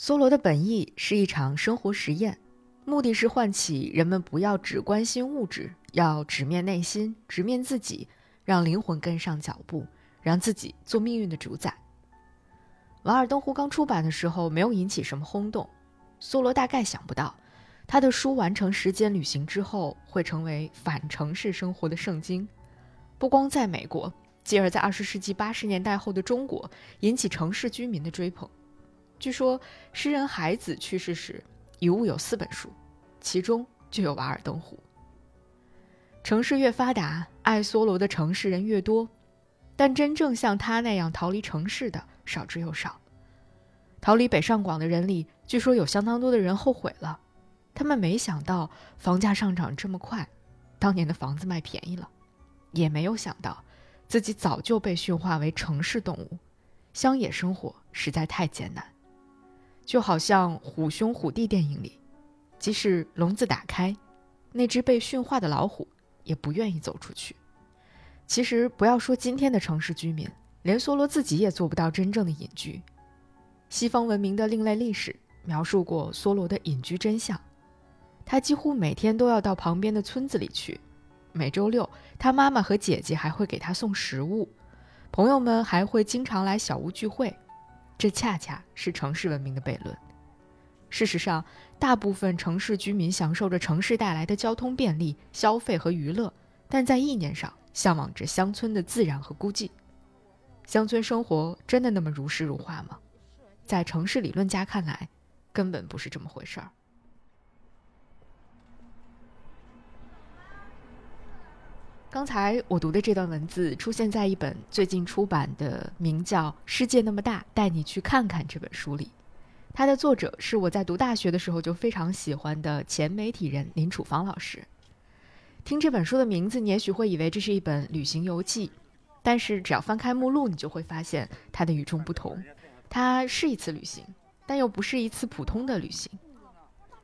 梭罗的本意是一场生活实验，目的是唤起人们不要只关心物质，要直面内心，直面自己，让灵魂跟上脚步，让自己做命运的主宰。瓦尔登湖刚出版的时候，没有引起什么轰动。梭罗大概想不到，他的书完成时间旅行之后，会成为反城市生活的圣经，不光在美国，继而在二十世纪八十年代后的中国，引起城市居民的追捧。据说，诗人海子去世时，遗物有四本书，其中就有《瓦尔登湖》。城市越发达，爱梭罗的城市人越多，但真正像他那样逃离城市的少之又少。逃离北上广的人里，据说有相当多的人后悔了，他们没想到房价上涨这么快，当年的房子卖便宜了，也没有想到自己早就被驯化为城市动物，乡野生活实在太艰难。就好像《虎兄虎弟》电影里，即使笼子打开，那只被驯化的老虎也不愿意走出去。其实，不要说今天的城市居民，连梭罗自己也做不到真正的隐居。西方文明的另类历史描述过梭罗的隐居真相：他几乎每天都要到旁边的村子里去，每周六，他妈妈和姐姐还会给他送食物，朋友们还会经常来小屋聚会。这恰恰是城市文明的悖论。事实上，大部分城市居民享受着城市带来的交通便利、消费和娱乐，但在意念上向往着乡村的自然和孤寂。乡村生活真的那么如诗如画吗？在城市理论家看来，根本不是这么回事儿。刚才我读的这段文字出现在一本最近出版的名叫《世界那么大，带你去看看》这本书里。它的作者是我在读大学的时候就非常喜欢的前媒体人林楚芳老师。听这本书的名字，你也许会以为这是一本旅行游记，但是只要翻开目录，你就会发现它的与众不同。它是一次旅行，但又不是一次普通的旅行。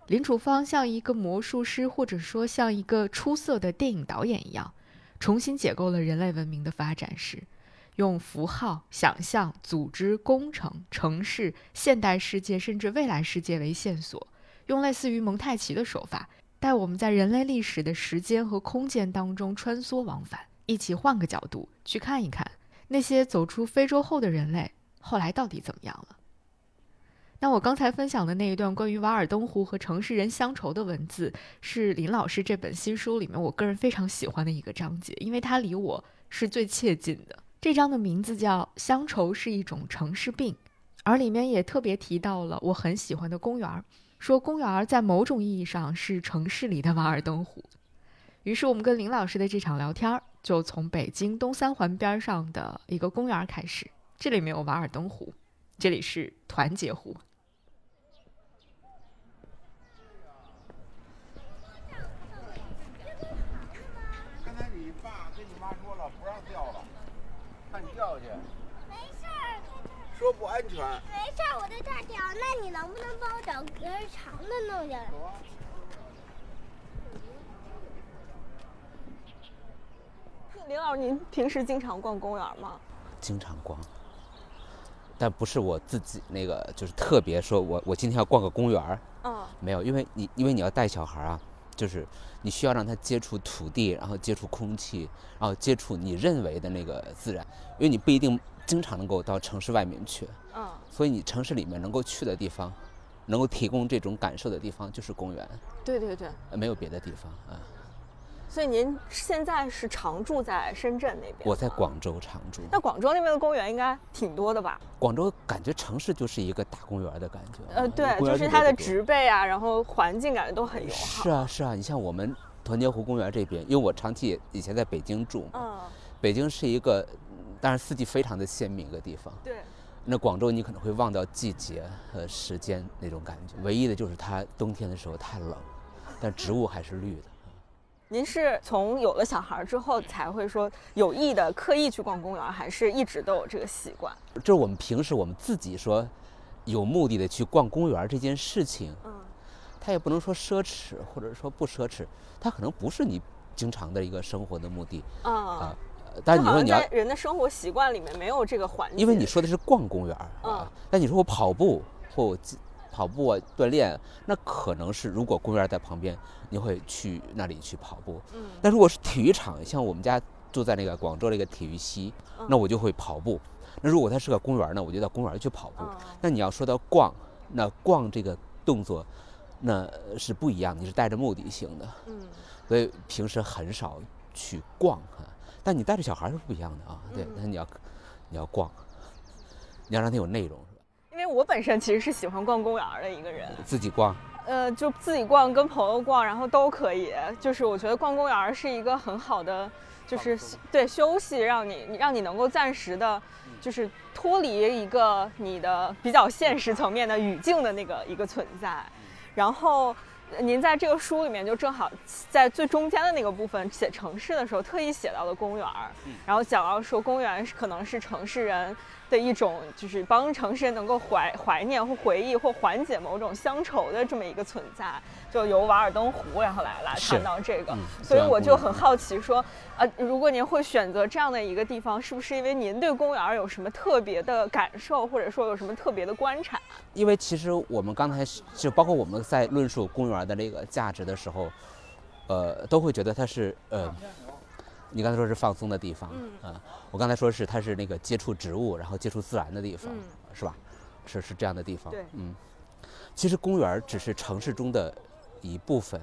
林楚芳像一个魔术师，或者说像一个出色的电影导演一样。重新解构了人类文明的发展史，用符号、想象、组织、工程、城市、现代世界甚至未来世界为线索，用类似于蒙太奇的手法，带我们在人类历史的时间和空间当中穿梭往返，一起换个角度去看一看那些走出非洲后的人类后来到底怎么样了。那我刚才分享的那一段关于瓦尔登湖和城市人乡愁的文字，是林老师这本新书里面我个人非常喜欢的一个章节，因为它离我是最切近的。这章的名字叫《乡愁是一种城市病》，而里面也特别提到了我很喜欢的公园，说公园在某种意义上是城市里的瓦尔登湖。于是我们跟林老师的这场聊天儿就从北京东三环边上的一个公园开始，这里没有瓦尔登湖，这里是团结湖。说不安全。没事儿，我在这儿钓。那你能不能帮我找根长的弄下来？林老师，您平时经常逛公园吗？经常逛，但不是我自己那个，就是特别说我我今天要逛个公园儿。嗯。没有，因为你因为你要带小孩啊，就是你需要让他接触土地，然后接触空气，然后接触你认为的那个自然，因为你不一定。经常能够到城市外面去，嗯，所以你城市里面能够去的地方，能够提供这种感受的地方就是公园。对对对，没有别的地方啊。所以您现在是常住在深圳那边？我在广州常住。那广州那边的公园应该挺多的吧？广州感觉城市就是一个大公园的感觉。呃，对，就是它的植被啊，然后环境感觉都很友好。是啊是啊，你像我们团结湖公园这边，因为我长期以前在北京住，嗯，北京是一个。但是四季非常的鲜明一个地方。对。那广州你可能会忘掉季节和时间那种感觉，唯一的就是它冬天的时候太冷，但植物还是绿的。您是从有了小孩之后才会说有意的刻意去逛公园，还是一直都有这个习惯？就是我们平时我们自己说有目的的去逛公园这件事情，嗯，它也不能说奢侈或者说不奢侈，它可能不是你经常的一个生活的目的啊。但你说你要人的生活习惯里面没有这个环境，因为你说的是逛公园儿，嗯，但你说我跑步或我跑步啊锻炼，那可能是如果公园在旁边，你会去那里去跑步。嗯但如果是体育场，像我们家住在那个广州那个体育西，嗯那我就会跑步。那如果它是个公园呢，我就到公园去跑步。嗯那你要说到逛，那逛这个动作，那是不一样的，你是带着目的性的，嗯所以平时很少去逛啊。但你带着小孩是不一样的啊，对嗯，那你要你要逛，你要让它有内容，是吧？因为我本身其实是喜欢逛公园儿的一个人，自己逛，呃，就自己逛跟朋友逛，然后都可以。就是我觉得逛公园儿是一个很好的，就是对休息，让你让你能够暂时的，就是脱离一个你的比较现实层面的语境的那个一个存在。然后呃您在这个书里面就正好在最中间的那个部分写城市的时候，特意写到了公园儿，然后讲到说公园是可能是城市人的一种，就是帮城市人能够怀怀念或回忆或缓解某种乡愁的这么一个存在，就由瓦尔登湖然后来来是谈到这个，嗯所以我就很好奇说，呃，如果您会选择这样的一个地方，是不是因为您对公园有什么特别的感受，或者说有什么特别的观察？因为其实我们刚才就包括我们在论述公园的那个价值的时候，呃，都会觉得它是呃，你刚才说是放松的地方，嗯啊我刚才说是它是那个接触植物，然后接触自然的地方，嗯是吧？是是这样的地方，对嗯，其实公园只是城市中的一部分，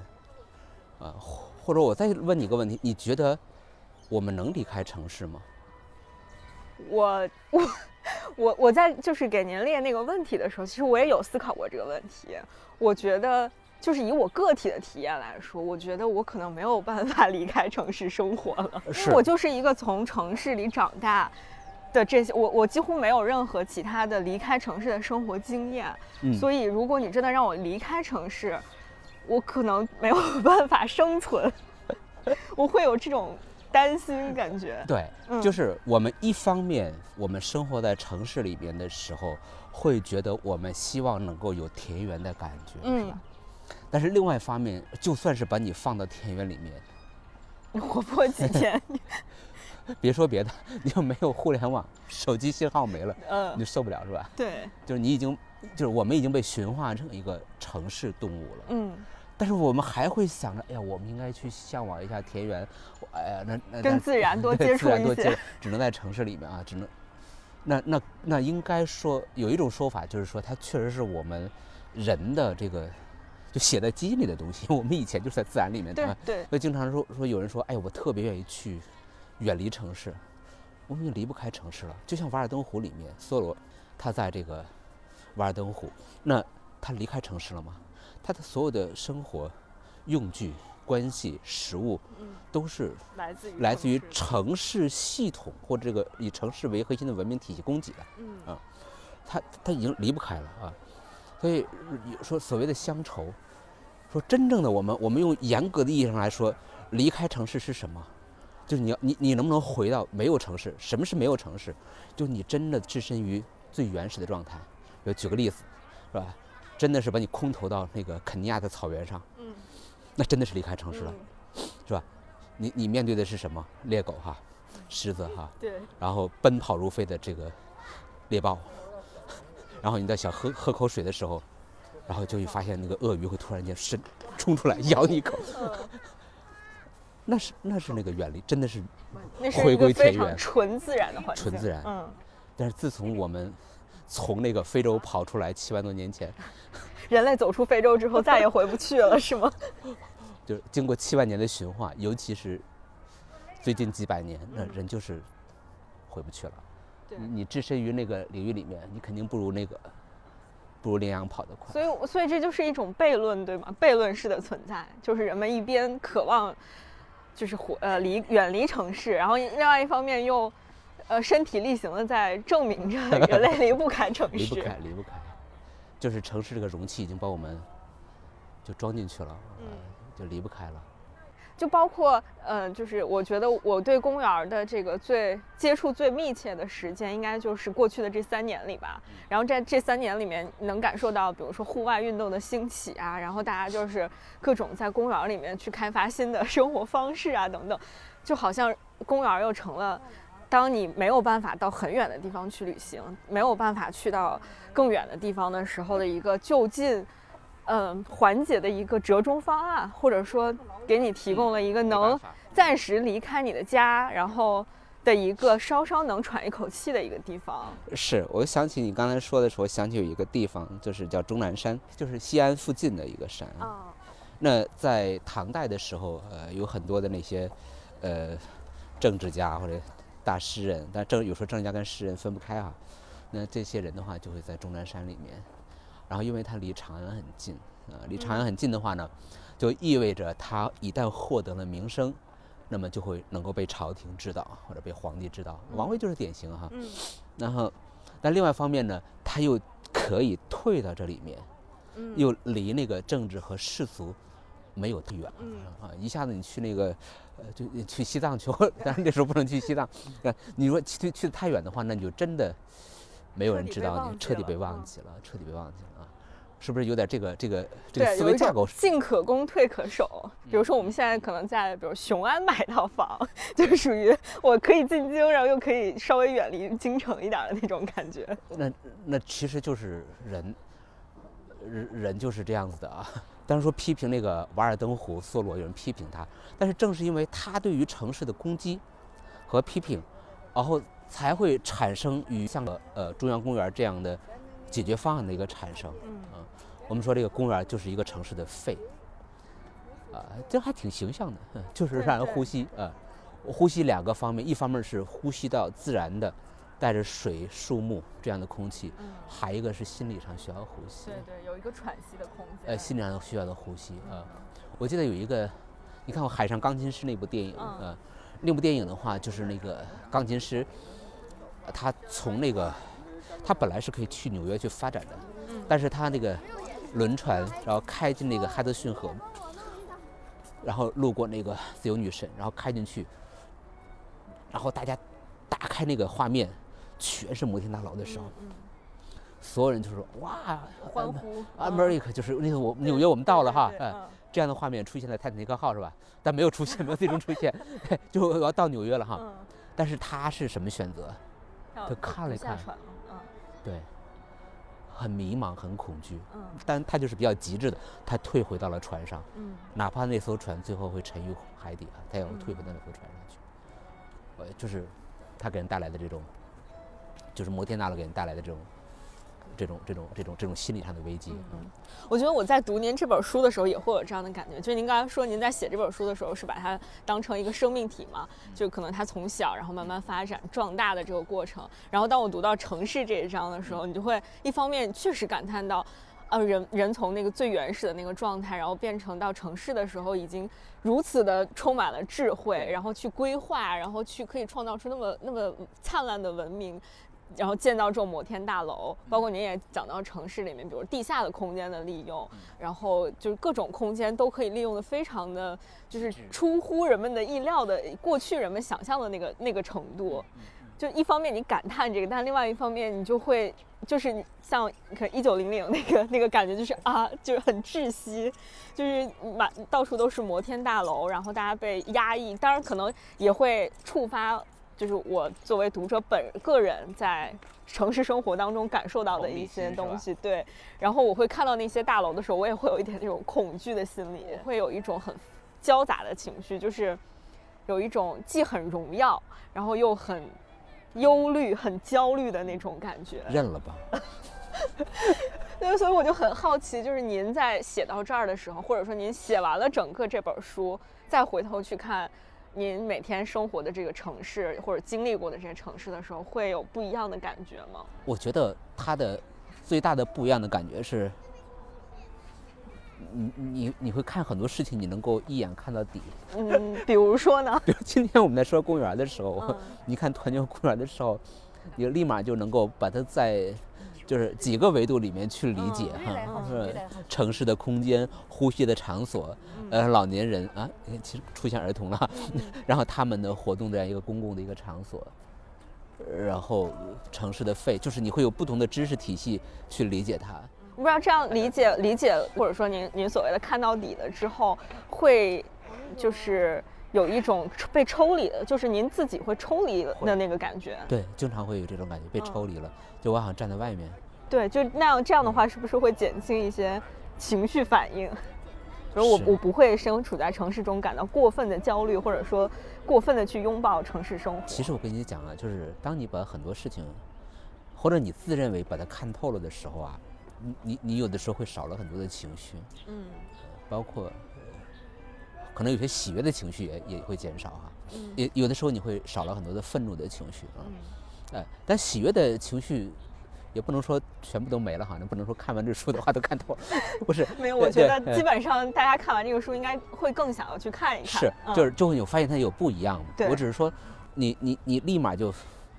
啊，或或者我再问你一个问题，你觉得我们能离开城市吗？我我我我在就是给您列那个问题的时候，其实我也有思考过这个问题。我觉得就是以我个体的体验来说，我觉得我可能没有办法 离开城市生活了，因为我就是一个从城市里长大。的这些，我我几乎没有任何其他的离开城市的生活经验，嗯所以如果你真的让我离开城市，我可能没有 办法生存，我会有这种担心感觉。对，嗯就是我们一方面，我们生活在城市里边的时候，会觉得我们希望能够有田园的感觉，是嗯吧？但是另外一方面，就算是把你放到田园里面，你活不过几天，别说别的，你就没有互联网，手机信号没了，你嗯就，受不了，是吧？对，就是你已经，就是我们已经被驯化成一个城市动物了。嗯，但是我们还会想着，哎呀，我们应该去向往一下田园，哎呀，那那跟自然多对接触一自然多接些，只能在城市里面啊，只能，那那那应该说有一种说法，就是说它确实是我们人的这个就写在基因里的东西。我们以前就是在自然里面的啊，对对，所以经常说说有人说，哎，我特别愿意去远离城市，我们已经离不开城市了。就像《瓦尔登湖》里面，梭罗他在这个瓦尔登湖，那他离开城市了吗？他的所有的生活用具、关系、食物，嗯，都是来自于来自于城市系统或者这个以城市为核心的文明体系供给的，嗯啊，他他已经离不开了啊。所以说所谓的乡愁，说真正的我们，我们用严格的意义上来说，离开城市是什么？就是你要你你能不能回到没有城市？什么是没有城市？就你真的置身于最原始的状态。就举个例子，是吧？真的是把你空投到那个肯尼亚的草原上，嗯那真的是离开城市了。嗯，你你面对的是什么？猎狗哈，狮子哈，对，然后奔跑如飞的这个猎豹，然后你在想喝喝口水的时候，然后就会发现那个鳄鱼会突然间伸冲出来咬你一口，嗯那是那是那个远离，真的是。回归田园纯自然的环境，纯自然嗯，但是自从我们从那个非洲跑出来七万多年前，人类走出非洲之后再也回不去了，是吗？就是经过七万年的驯化，尤其是最近几百年，那嗯人就是回不去了。对你你置身于那个领域里面，你肯定不如那个不如羚羊跑得快。所以，所以这就是一种悖论，对吗？悖论式的存在，就是人们一边渴望，就是活呃离远离城市，然后另外一方面又，呃身体力行的在证明着 人类离不开城市。离不开，离不开，就是城市这个容器已经把我们就装进去了，嗯呃就离不开了。就包括呃，就是我觉得我对公园儿的这个最接触最密切的时间，应该就是过去的这三年里吧。然后在这三年里面，能感受到，比如说户外运动的兴起啊，然后大家就是各种在公园儿里面去开发新的 生活方式啊，等等，就好像公园儿又成了当你没有办法到很远的地方去旅行，没有办法去到更远的地方的时候的一个就近，嗯，缓解的一个折中方案，或者说给你提供了一个能暂时离开你的家，然后的一个稍稍能喘一口气的一个地方。是我想起你刚才说的时候，想起有一个地方，就是叫终南山，就是西安附近的一个山。啊，那在唐代的时候，呃，有很多的那些，呃，政治家或者大诗人，但政有时候政治家跟诗人分不开啊。那这些人的话，就会在终南山里面。然后，因为它离长安很近，啊、离长安很近的话呢，就意味着他一旦获得了名声，那么就会能够被朝廷知道或者被皇帝知道。王维就是典型哈。嗯然后，但另外一方面呢，他又可以退到这里面，嗯又离那个政治和世俗没有太远啊！一下子你去那个，呃，就去西藏去，但是那时候不能去西藏。呃，你说去去的太远的话，那你就真的没有人知道你，彻底被忘忘记了，彻底被忘记了啊！是不是有点这个这个这个，思维架构？进可攻退可守。比如说，我们现在可能在比如雄安买套房，就属于我可以进京，然后又可以稍微远离京城一点的那种感觉。那那其实就是人，人人就是这样子的啊。当然说批评那个瓦尔登湖梭罗，有人批评他，但是正是因为他对于城市的攻击和批评，然后才会产生与像个呃中央公园这样的解决方案的一个产生。嗯啊，我们说这个公园就是一个城市的肺，啊，这还挺形象的，嗯 就是让人呼吸啊。呼吸两个方面，一方面是呼吸到自然的带着水、树木这样的空气，嗯，还一个是心理上需要呼吸，对对，有一个喘息的空间。呃，心理上需要的呼吸啊。我记得有一个，你看过《海上钢琴师》那部电影嗯啊，那部电影的话，就是那个钢琴师，呃他从那个，他本来是可以去纽约去发展的，嗯但是他那个轮船，然后开进那个哈德逊河，然后路过那个自由女神，然后开进去，然后大家打开那个画面，全是摩天大楼的时候，嗯所有人就说哇，欢呼。啊，America 就是那个我纽约我们到了哈，哎，嗯。这样的画面出现在泰坦尼克号是吧？但没有出现，没有最终出现，就我要到纽约了哈。嗯，但是他是什么选择？他看了看。嗯。对，很迷茫，很恐惧，嗯但他就是比较极致的，他退回到了船上，嗯哪怕那艘船最后会沉于海底啊，他也要退回到那艘船上去。呃，就是他给人带来的这种，就是摩天大楼给人带来的这种。这种这种这种这种心理上的危机，嗯，我觉得我在读您这本书的时候也会有这样的感觉，就是您刚才说您在写这本书的时候是把它当成一个生命体嘛，就可能它从小然后慢慢发展壮大的这个过程。然后当我读到城市这一章的时候，你就会一方面确实感叹到，呃，人人从那个最原始的那个状态，然后变成到城市的时候，已经如此的充满了智慧，然后去规划，然后去可以创造出那么那么灿烂的文明。然后建造这种摩天大楼，包括您也讲到城市里面，比如地下的空间的利用，然后就是各种空间都可以利用的非常的，就是出乎人们的意料的，过去人们想象的那个那个程度。就一方面你感叹这个，但另外一方面你就会就是你像可一九零零那个那个感觉，就是啊，就是很窒息，就是满到处都是摩天大楼，然后大家被压抑，当然可能也会触发。就是我作为读者本个人在城市生活当中感受到的一些东西，对。然后我会看到那些大楼的时候，我也会有一点那种恐惧的心理，会有一种很交杂的情绪，就是有一种既很荣耀，然后又很忧虑、很焦虑的那种感觉。认了吧。对，所以我就很好奇，就是您在写到这儿的时候，或者说您写完了整个这本书，再回头去看。您每天生活的这个城市，或者经历过的这些城市的时候，会有不一样的感觉吗？我觉得它的最大的不一样的感觉是，你你你会看很多事情，你能够一眼看到底。嗯，比如说呢？比如今天我们在说公园的时候，嗯你看团结公园的时候，你立马就能够把它在就是几个维度里面去理解嗯哈，是城市的空间、呼吸的场所，呃，老年人啊，其实出现儿童了，然后他们的活动这样一个公共的一个场所，然后城市的肺，就是你会有不同的知识体系去理解它。我不知道这样理解理解，或者说您您所谓的看到底了之后，会就是有一种被抽离的，就是您自己会抽离的那个感觉。对，经常会有这种感觉，被抽离了，就我好像站在外面。对，就那样这样的话，是不是会减轻一些情绪反应？比如我我不会身处在城市中感到过分的焦虑，或者说过分的去拥抱城市生活。其实我跟你讲啊，就是当你把很多事情，或者你自认为把它看透了的时候啊，你你你有的时候会少了很多的情绪，嗯，包括可能有些喜悦的情绪也也会减少哈，也有的时候你会少了很多的愤怒的情绪啊，哎，但喜悦的情绪。也不能说全部都没了哈，那不能说看完这书的话都看透了，不是？没有，我觉得基本上大家看完这个书应该会更想要去看一看。是，就是就会有发现它有不一样。对，我只是说，你你你立马就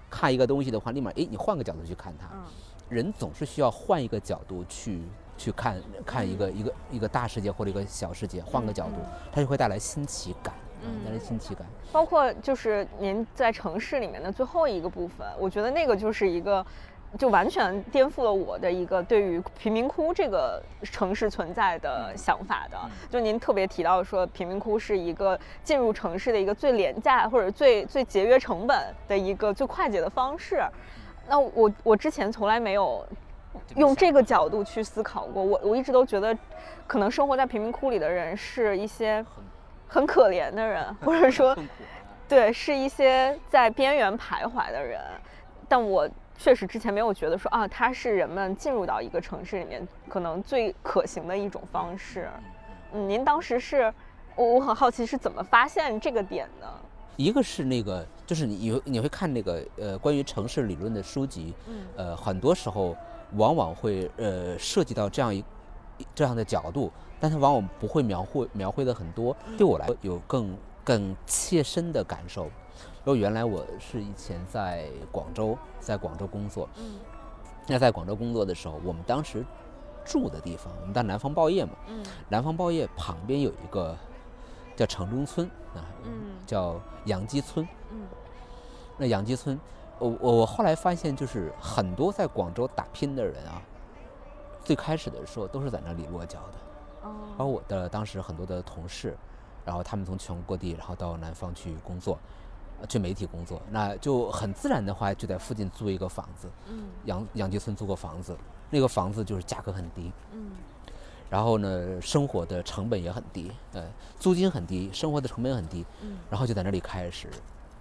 看一个东西的话，立马哎，你换个角度去看它。嗯。人总是需要换一个角度去去看看一个一个一个大世界或者一个小世界，换个角度，它就会带来新奇感。嗯，带来新奇感。包括就是您在城市里面的最后一个部分，我觉得那个就是一个。就完全颠覆了我的一个对于贫民窟这个城市存在的想法的。就您特别提到说，贫民窟是一个进入城市的一个最廉价或者最最节约成本的一个最快捷的方式。那我我之前从来没有用这个角度去思考过。我我一直都觉得，可能生活在贫民窟里的人是一些很可怜的人，或者说，对，是一些在边缘徘徊的人。但我。确实，之前没有觉得说啊，它是人们进入到一个城市里面可能最可行的一种方式。嗯，您当时是，我我很好奇是怎么发现这个点的？一个是那个，就是你你会看那个呃关于城市理论的书籍，嗯，呃，很多时候往往会呃涉及到这样一这样的角度，但是往往不会描绘描绘的很多。对我来说，有更更切身的感受。因为原来我是以前在广州，在广州工作。嗯。那在广州工作的时候，我们当时住的地方，我们在南方报业嘛。嗯。南方报业旁边有一个叫城中村啊。嗯。叫杨箕村。嗯。那杨箕村，我我我后来发现，就是很多在广州打拼的人啊，最开始的时候都是在那里落脚的。哦。包括我的当时很多的同事，然后他们从全国各地，然后到南方去工作。去媒体工作，那就很自然的话，就在附近租一个房子。嗯，杨杨箕村租个房子，那个房子就是价格很低。嗯，然后呢，生活的成本也很低，呃，租金很低，生活的成本很低。嗯，然后就在那里开始，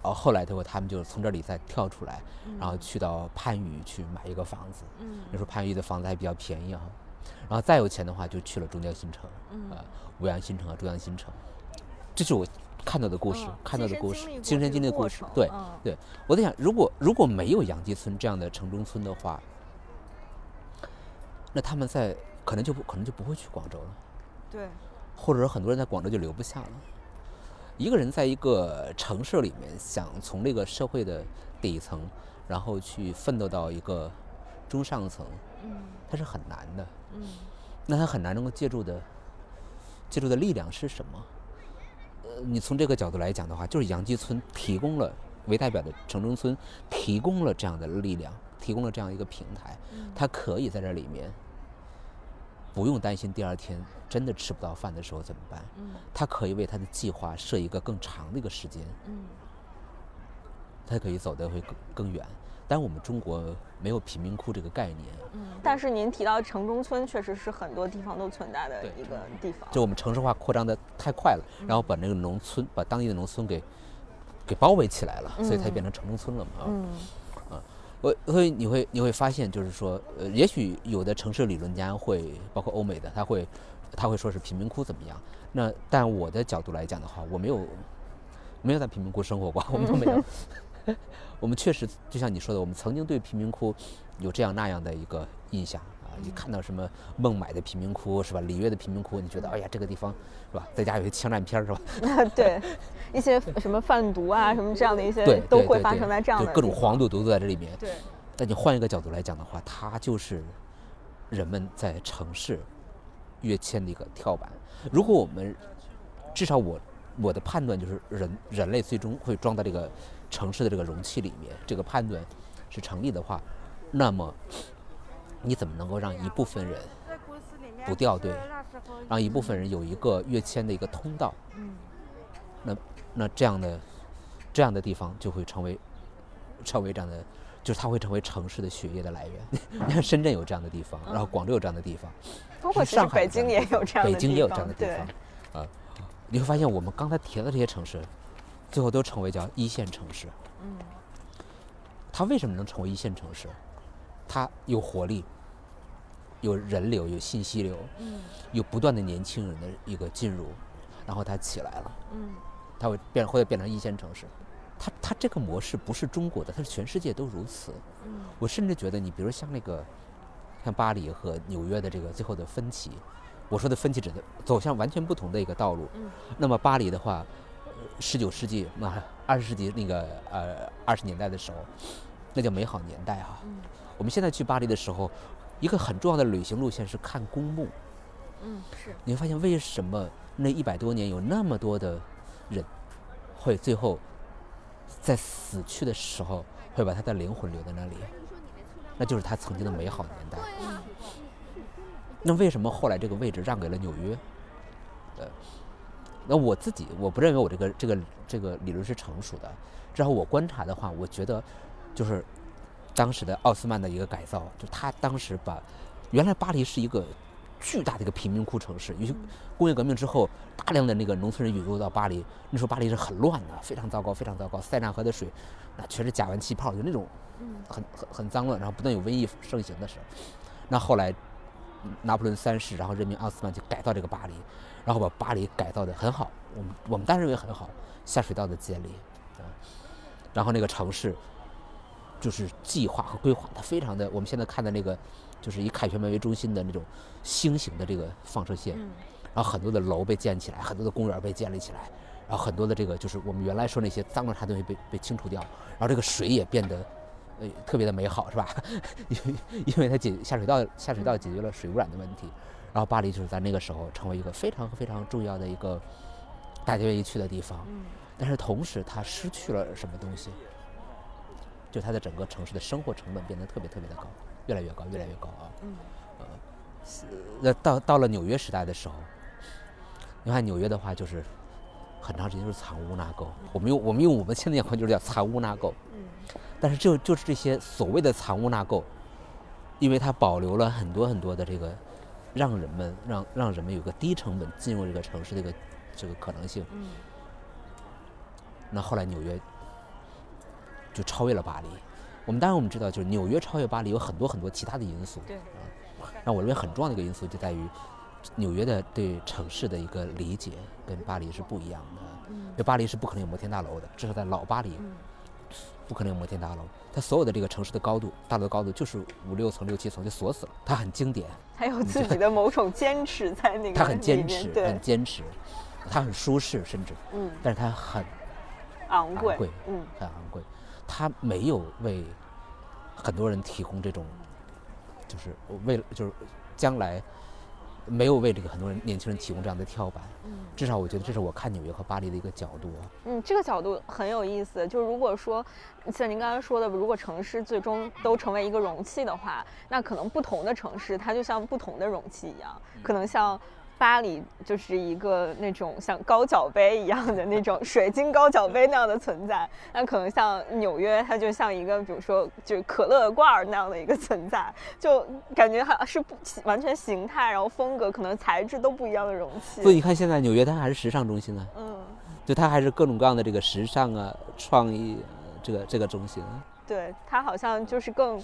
然后后来的话，他们就从这里再跳出来，然后去到番禺去买一个房子。嗯，那时候番禺的房子还比较便宜啊。然后再有钱的话，就去了中关新城，啊，五羊新城啊，中央新城。这是我。看到的故事，看到的故事，亲身经历的故事，对对。我在想，如果如果没有杨箕村这样的城中村的话，那他们在可能就不可能就不会去广州了，对。或者说很多人在广州就留不下了。一个人在一个城市里面，想从这个社会的底层，然后去奋斗到一个中上层，嗯，他是很难的，嗯。那他很难能够借助的，借助的力量是什么？你从这个角度来讲的话，就是杨箕村提供了为代表的城中村提供了这样的力量，提供了这样一个平台，他可以在这里面不用担心第二天真的吃不到饭的时候怎么办。他可以为他的计划设一个更长的一个时间。他可以走得会更更远。但我们中国没有贫民窟这个概念。嗯，但是您提到城中村，确实是很多地方都存在的一个地方。就我们城市化扩张的太快了，然后把那个农村，把当地的农村给给包围起来了，所以才变成城中村了嘛。嗯，啊，我所以你会你会发现，就是说，呃，也许有的城市理论家会，包括欧美的，他会他会说是贫民窟怎么样？那但我的角度来讲的话，我没有没有在贫民窟生活过，我们都没有。我们确实就像你说的，我们曾经对贫民窟有这样那样的一个印象啊。你看到什么孟买的贫民窟是吧？里约的贫民窟，你觉得哎呀，这个地方是吧？在家有些枪战片是吧？对，一些什么贩毒啊，什么这样的一些都会发生在这样的各种黄赌毒都在这里面。对。但你换一个角度来讲的话，它就是人们在城市跃迁的一个跳板。如果我们至少我我的判断就是人人类最终会装到这个。城市的这个容器里面，这个判断是成立的话，那么你怎么能够让一部分人不掉队，让一部分人有一个跃迁的一个通道？那那这样的这样的地方就会成为成为这样的，就是它会成为城市的血液的来源。你看 深圳有这样的地方，然后广州有这样的地方，包括上海北京也有这样的北京也有这样方对的地方，啊，你会发现我们刚才提到的这些城市，最后都成为叫一线城市。嗯它为什么能成为一线城市？它有活力，有人流，有信息流，嗯有不断的年轻人的一个进入，然后它起来了，嗯它会变会变成一线城市。它它这个模式不是中国的，它是全世界都如此。嗯我甚至觉得，你比如像那个，像巴黎和纽约的这个最后的分歧，我说的分歧指的走向完全不同的一个道路。嗯那么巴黎的话，十九世纪那二十世纪那个呃二十年代的时候，那叫美好年代哈、嗯我们现在去巴黎的时候，一个很重要的旅行路线是看公墓。嗯是你会发现为什么那一百多年有那么多的人会最后在死去的时候会把他的灵魂留在那里，那就是他曾经的美好年代。那为什么后来这个位置让给了纽约？呃，那我自己我不认为我这个这个这个理论是成熟的，至少我观察的话，我觉得就是当时的奥斯曼的一个改造，就他当时把原来巴黎是一个巨大的一个贫民窟城市，尤其工业革命之后，大量的那个农村人涌入到巴黎，那时候巴黎是很乱的，非常糟糕，非常糟糕。塞纳河的水，那全是甲烷气泡，就那种很很很脏乱，然后不断有瘟疫盛行的时候。那后来嗯拿破仑三世，然后任命奥斯曼去改造这个巴黎，然后把巴黎改造的很好，我们我们当然认为很好，下水道的建立，啊，然后那个城市就是计划和规划它非常的，我们现在看的那个就是以凯旋门为中心的那种星形的这个放射线，嗯。然后很多的楼被建起来，很多的公园被建立起来，然后很多的这个就是我们原来说那些脏乱差东西被被清除掉，然后这个水也变得呃特别的美好，是吧？因为因为它解下水道下水道解决了水污染的问题，然后巴黎就是在那个时候成为一个非常非常重要的一个大家愿意去的地方，嗯但是同时它失去了什么东西？就它的整个城市的生活成本变得特别特别的高，越来越高，越来越高啊。嗯那到到了纽约时代的时候，你看纽约的话，就是很长时间就是藏污纳垢。我们用我们用我们现在眼光就是叫藏污纳垢。嗯但是就就是这些所谓的藏污纳垢，因为它保留了很多很多的这个，让人们让让人们有个低成本进入这个城市的一个这个可能性。嗯那后来纽约就超越了巴黎。我们当然我们知道，就是纽约超越巴黎有很多很多其他的因素。对那我认为很重要的一个因素就在于，纽约的对城市的一个理解跟巴黎是不一样的。嗯因为巴黎是不可能有摩天大楼的，至少在老巴黎嗯不可能有摩天大楼。它所有的这个城市的高度，大楼的高度就是五六层、六七层就锁死了。它很经典，还有自己的某种坚持在那个它很坚持，很，坚持，它很舒适，甚至，嗯，但是它很昂贵，昂贵嗯很昂贵。它没有为很多人提供这种，就是为了就是将来没有为这个很多人年轻人提供这样的跳板。嗯至少我觉得这是我看纽约和巴黎的一个角度啊。嗯，这个角度很有意思。就如果说像您刚才说的，如果城市最终都成为一个容器的话，那可能不同的城市它就像不同的容器一样，可能像。巴黎就是一个那种像高脚杯一样的那种水晶高脚杯那样的存在，那可能像纽约，它就像一个比如说就是可乐罐儿那样的一个存在，就感觉还是不完全形态，然后风格可能材质都不一样的容器。所以你看，现在纽约它还是时尚中心啊，嗯，就它还是各种各样的这个时尚啊、创意、呃这个这个中心。对，它好像就是更，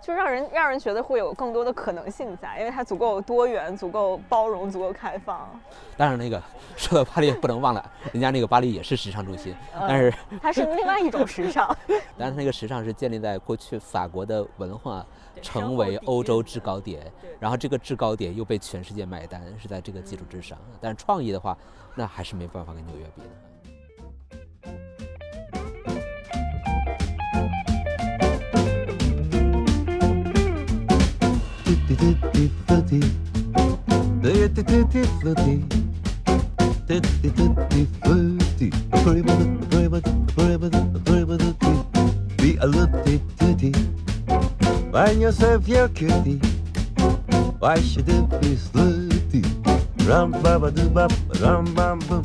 就让人让人觉得会有更多的可能性在，因为它足够多元、足够包容、足够开放。当然，那个说到巴黎，不能忘了，人家那个巴黎也是时尚中心，但是它是另外一种时尚。但是那个时尚是建立在过去法国的文化成为欧洲制高点，然后这个制高点又被全世界买单，是在这个基础之上。但是创意的话，那还是没办法跟纽约比的。Be a lutti tutti. Find yourself your cutie, why should it be slutty? Rum baba doo bop, rum bum bum.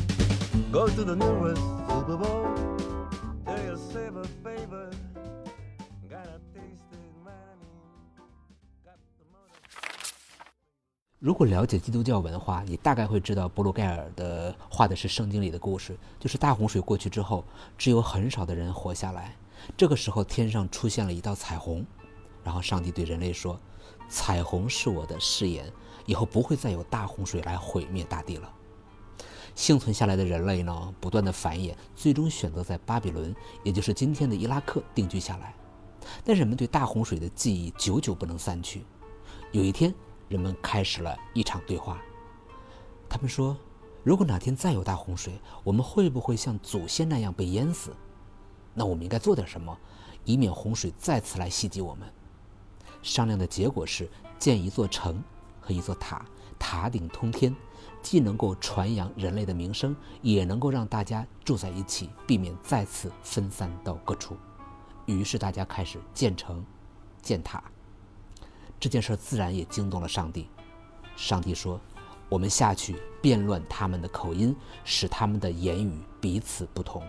Go to the nearest Super Bowl. 如果了解基督教文化，你大概会知道布鲁盖尔的画的是圣经里的故事，就是大洪水过去之后，只有很少的人活下来。这个时候，天上出现了一道彩虹，然后上帝对人类说：“彩虹是我的誓言，以后不会再有大洪水来毁灭大地了。”幸存下来的人类呢，不断的繁衍，最终选择在巴比伦，也就是今天的伊拉克定居下来。但人们对大洪水的记忆久久不能散去。有一天，人们开始了一场对话。他们说：“如果哪天再有大洪水，我们会不会像祖先那样被淹死？那我们应该做点什么，以免洪水再次来袭击我们？”商量的结果是建一座城和一座塔，塔顶通天，既能够传扬人类的名声，也能够让大家住在一起，避免再次分散到各处。于是大家开始建城、建塔。这件事自然也惊动了上帝。上帝说：“我们下去变乱他们的口音，使他们的言语彼此不同。”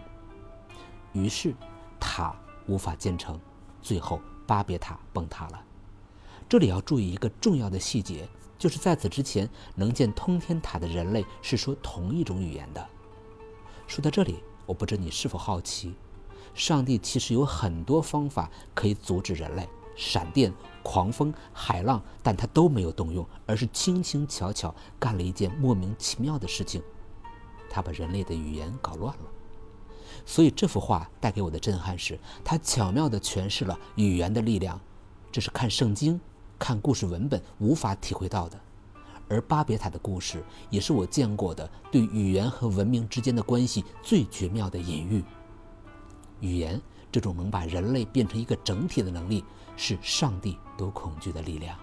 于是塔无法建成，最后巴别塔崩塌了。这里要注意一个重要的细节，就是在此之前，能建通天塔的人类是说同一种语言的。说到这里，我不知你是否好奇，上帝其实有很多方法可以阻止人类，闪电、狂风、海浪，但他都没有动用，而是轻轻巧巧干了一件莫名其妙的事情，他把人类的语言搞乱了。所以这幅画带给我的震撼是，他巧妙地诠释了语言的力量，这是看圣经、看故事文本无法体会到的。而巴别塔的故事也是我见过的对语言和文明之间的关系最绝妙的隐喻。语言这种能把人类变成一个整体的能力，是上帝都恐惧的力量。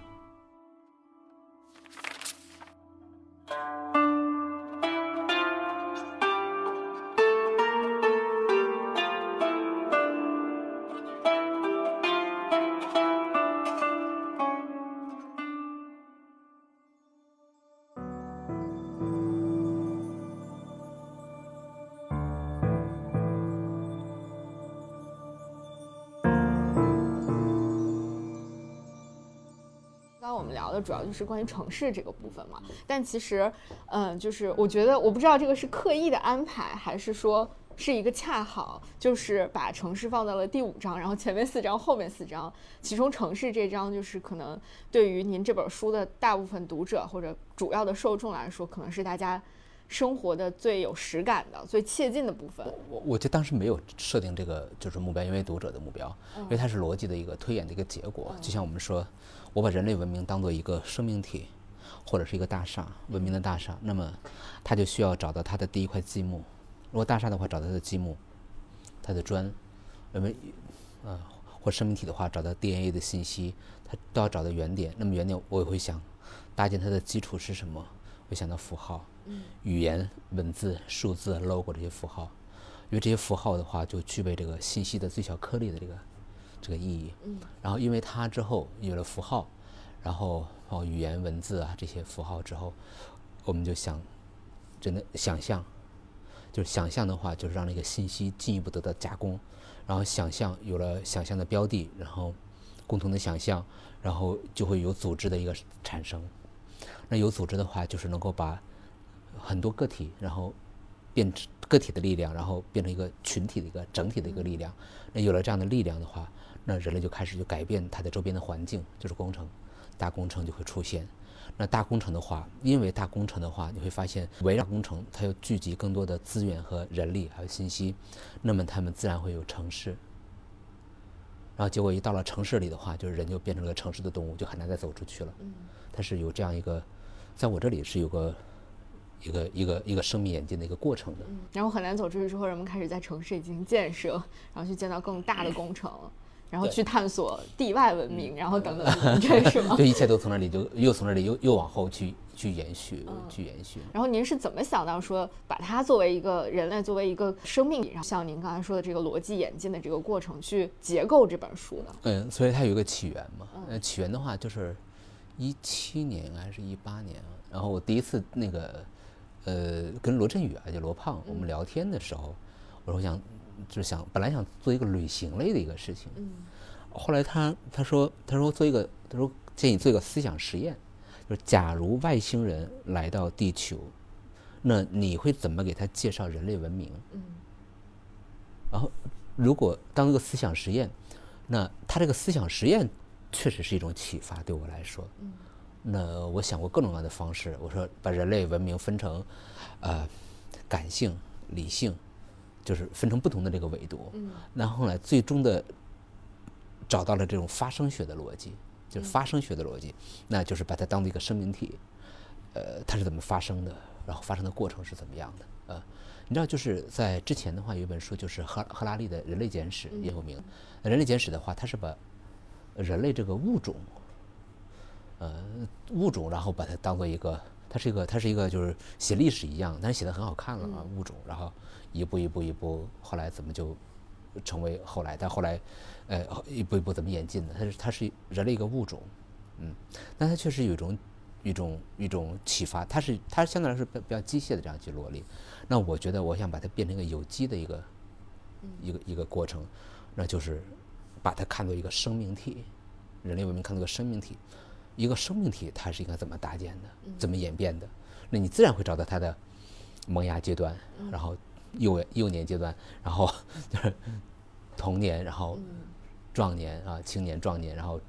刚刚我们聊的主要就是关于城市这个部分嘛，但其实，嗯，就是我觉得我不知道这个是刻意的安排，还是说是一个恰好，就是把城市放到了第五章，然后前面四章，后面四章，其中城市这章就是可能对于您这本书的大部分读者或者主要的受众来说，可能是大家生活的最有实感的、最切近的部分。我我就当时没有设定这个就是目标，因为读者的目标，因为它是逻辑的一个推演的一个结果。就像我们说，我把人类文明当做一个生命体，或者是一个大厦，文明的大厦，那么它就需要找到它的第一块积木。如果大厦的话，找到它的积木，它的砖，那么呃或生命体的话，找到 DNA 的信息，它都要找到原点。那么原点我也会想搭建它的基础是什么？会想到符号。语言、文字、数字、logo 这些符号，因为这些符号的话，就具备这个信息的最小颗粒的这个这个意义。嗯然后因为它之后有了符号，然后哦语言、文字啊这些符号之后，我们就想真的想象，就是想象的话，就是让那个信息进一步得到加工，然后想象有了想象的标的，然后共同的想象，然后就会有组织的一个产生。那有组织的话，就是能够把很多个体，然后变成个体的力量，然后变成一个群体的一个整体的一个力量。那有了这样的力量的话，那人类就开始就改变它的周边的环境，就是工程，大工程就会出现。那大工程的话，因为大工程的话，你会发现围绕工程，它要聚集更多的资源和人力还有信息，那么他们自然会有城市。然后结果一到了城市里的话，就是人就变成了城市的动物，就很难再走出去了。它是有这样一个，在我这里是有个一个一个一个生命演进的一个过程的。然后很难走出去之后，人们开始在城市进行建设，然后去建造更大的工程，然后去探索地外文明，然后等等这是吗 就？一切都从那里就又从那里又又往后去去延续，去延续。然后您是怎么想到说把它作为一个人类作为一个生命体，然后像您刚才说的这个逻辑演进的这个过程去结构这本书的？嗯，所以它有一个起源嘛。呃，起源的话就是一七年还是一八年啊？然后我第一次那个呃，跟罗振宇啊，就罗胖，我们聊天的时候，我说我想就想本来想做一个旅行类的一个事情，嗯后来他他说他说做一个他说建议做一个思想实验，就是假如外星人来到地球，那你会怎么给他介绍人类文明？嗯然后如果当一个思想实验，那他这个思想实验确实是一种启发，对我来说。嗯那我想过各种各样的方式，我说把人类文明分成，呃，感性、理性，就是分成不同的这个维度。嗯。然后呢，最终的找到了这种发生学的逻辑，就是发生学的逻辑，那就是把它当做一个生命体，呃，它是怎么发生的，然后发生的过程是怎么样的，呃，你知道，就是在之前的话，有一本书就是赫赫拉利的《人类简史》也有名，那《人类简史》的话，它是把人类这个物种，呃，物种，然后把它当做一个，它是一个，它是一个就是写历史一样，但是写的很好看了啊，物种，然后一步一步一步，后来怎么就成为后来，但后来，呃，一步一步怎么演进的？它是它是人类一个物种，嗯，但它确实有一种一种一种启发，它是它相对来说比较机械的这样去罗列。那我觉得我想把它变成一个有机的一个一个一个过程，那就是把它看作一个生命体，人类文明看作一个生命体，一个生命体它是应该怎么搭建的，怎么演变的？那你自然会找到它的萌芽阶段，然后幼幼年阶段，然后就是童年，然后壮年啊，青年、壮年，然后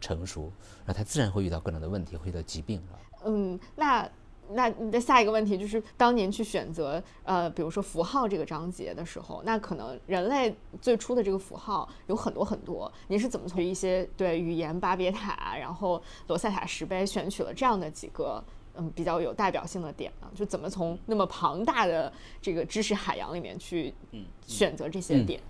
成熟，然后他自然会遇到各种的问题，会遇到疾病？嗯，那那你的下一个问题就是，当您去选择呃，比如说符号这个章节的时候，那可能人类最初的这个符号有很多很多，您是怎么从一些对语言巴别塔，然后罗塞塔石碑选取了这样的几个？嗯，比较有代表性的点啊，就怎么从那么庞大的这个知识海洋里面去选择这些嗯点？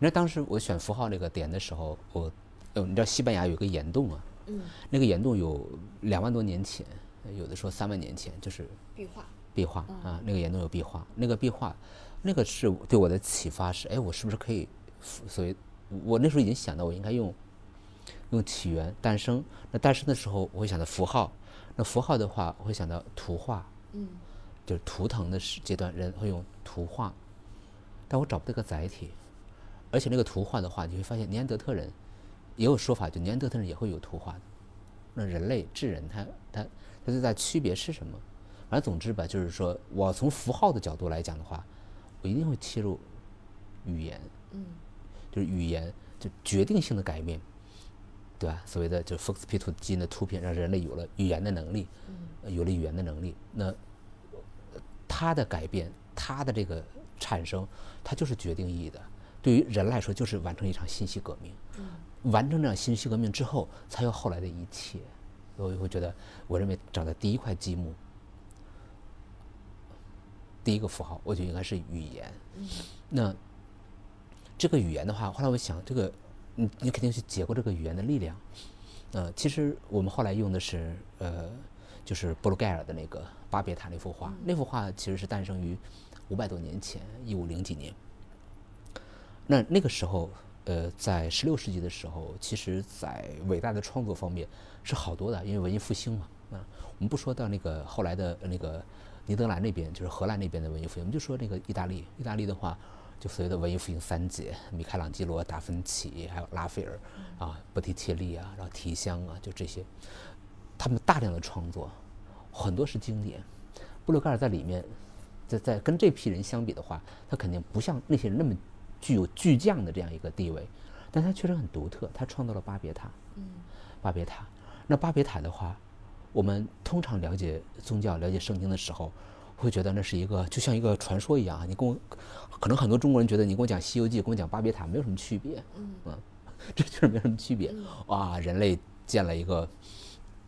你知道当时我选符号这个点的时候，我，呃，你知道西班牙有个岩洞啊，嗯，那个岩洞有两万多年前，有的说三万年前，就是壁画，壁画啊，那个岩洞有壁画，那个壁画，那个是对我的启发是，哎，我是不是可以，所以我那时候已经想到我应该用用起源诞生，那诞生的时候我会想到符号，那符号的话我会想到图画，嗯就是图腾的时阶段，人会用图画，但我找不到个载体，而且那个图画的话，你会发现尼安德特人也有说法，就尼安德特人也会有图画的。那人类智人他他他最大区别是什么？反正总之吧，就是说我从符号的角度来讲的话，我一定会切入语言，嗯就是语言就决定性的改变，对吧？所谓的就是 FOXP2 基因的突变，让人类有了语言的能力，呃有了语言的能力，那呃它的改变，它的这个产生，它就是决定意义的。对于人来说，就是完成一场信息革命。完成这场信息革命之后，才有后来的一切。所以我会觉得，我认为找到第一块积木，第一个符号，我觉得应该是语言。那这个语言的话，后来我想，这个你你肯定去解过这个语言的力量。呃，其实我们后来用的是呃，就是布鲁盖尔的那个巴别塔那幅画，那幅画其实是诞生于五百多年前，一五零几年。那那个时候，呃，在十六世纪的时候，其实在伟大的创作方面是好多的，因为文艺复兴嘛。啊，我们不说到那个后来的那个尼德兰那边，就是荷兰那边的文艺复兴，我们就说那个意大利。意大利的话，就所谓的文艺复兴三杰：米开朗基罗、达芬奇，还有拉斐尔啊、波提切利啊，然后提香啊，就这些，他们大量的创作，很多是经典。布鲁盖尔在里面，在在跟这批人相比的话，他肯定不像那些人那么具有巨匠的这样一个地位，但他确实很独特，他创造了巴别塔。嗯巴别塔，那巴别塔的话，我们通常了解宗教、了解圣经的时候，会觉得那是一个就像一个传说一样啊。你跟我，可能很多中国人觉得你跟我讲《西游记》，跟我讲巴别塔没有什么区别，嗯 这就是没有什么区别。哇，人类建了一个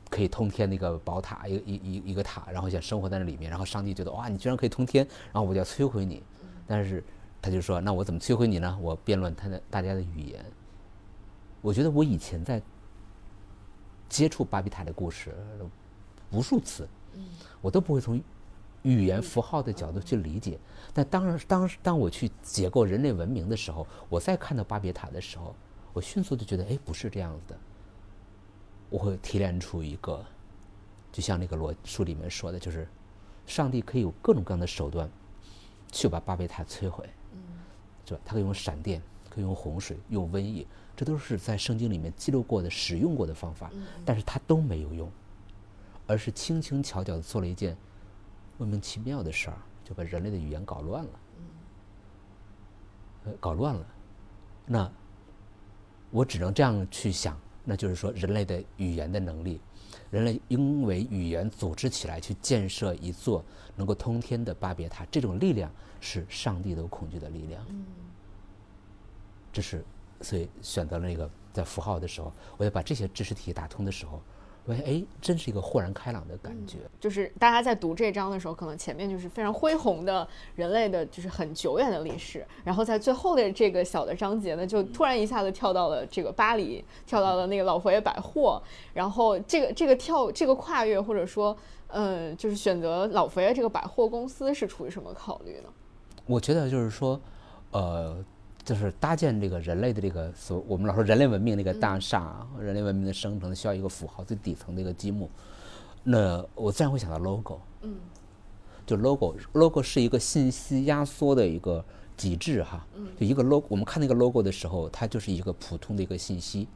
可以通天的一个宝塔，一个一一一个塔，然后想生活在那里面，然后上帝觉得哇，你居然可以通天，然后我就要摧毁你。但是他就说，那我怎么摧毁你呢？我辩论他的大家的语言。我觉得我以前在接触巴比塔的故事无数次，我都不会从语言符号的角度去理解。但当然，当当我去解构人类文明的时候，我再看到巴别塔的时候，我迅速就觉得，哎，不是这样子的。我会提炼出一个，就像那个罗书里面说的，就是上帝可以有各种各样的手段去把巴别塔摧毁，是吧？他可以用闪电，可以用洪水，用瘟疫，这都是在圣经里面记录过的、使用过的方法，但是他都没有用，而是轻轻巧巧的做了一件莫名其妙的事儿，就把人类的语言搞乱了，呃，搞乱了。那我只能这样去想，那就是说，人类的语言的能力，人类因为语言组织起来去建设一座能够通天的巴别塔，这种力量是上帝都恐惧的力量。这是，所以选择了那个在符号的时候，我要把这些知识体打通的时候，我发现哎，真是一个豁然开朗的感觉。就是大家在读这章的时候，可能前面就是非常恢宏的人类的，就是很久远的历史，然后在最后的这个小的章节呢，就突然一下子跳到了这个巴黎，跳到了那个老佛爷百货，然后这个这个跳这个跨越，或者说，呃，就是选择老佛爷这个百货公司是出于什么考虑呢？我觉得就是说，呃，就是搭建这个人类的这个所，我们老说人类文明那个大厦啊，人类文明的生成需要一个符号最底层的一个积木。那我自然会想到 logo，嗯，就 logo，logo 是一个信息压缩的一个极致哈，就一个 logo，我们看那个 logo 的时候，它就是一个普通的一个信息，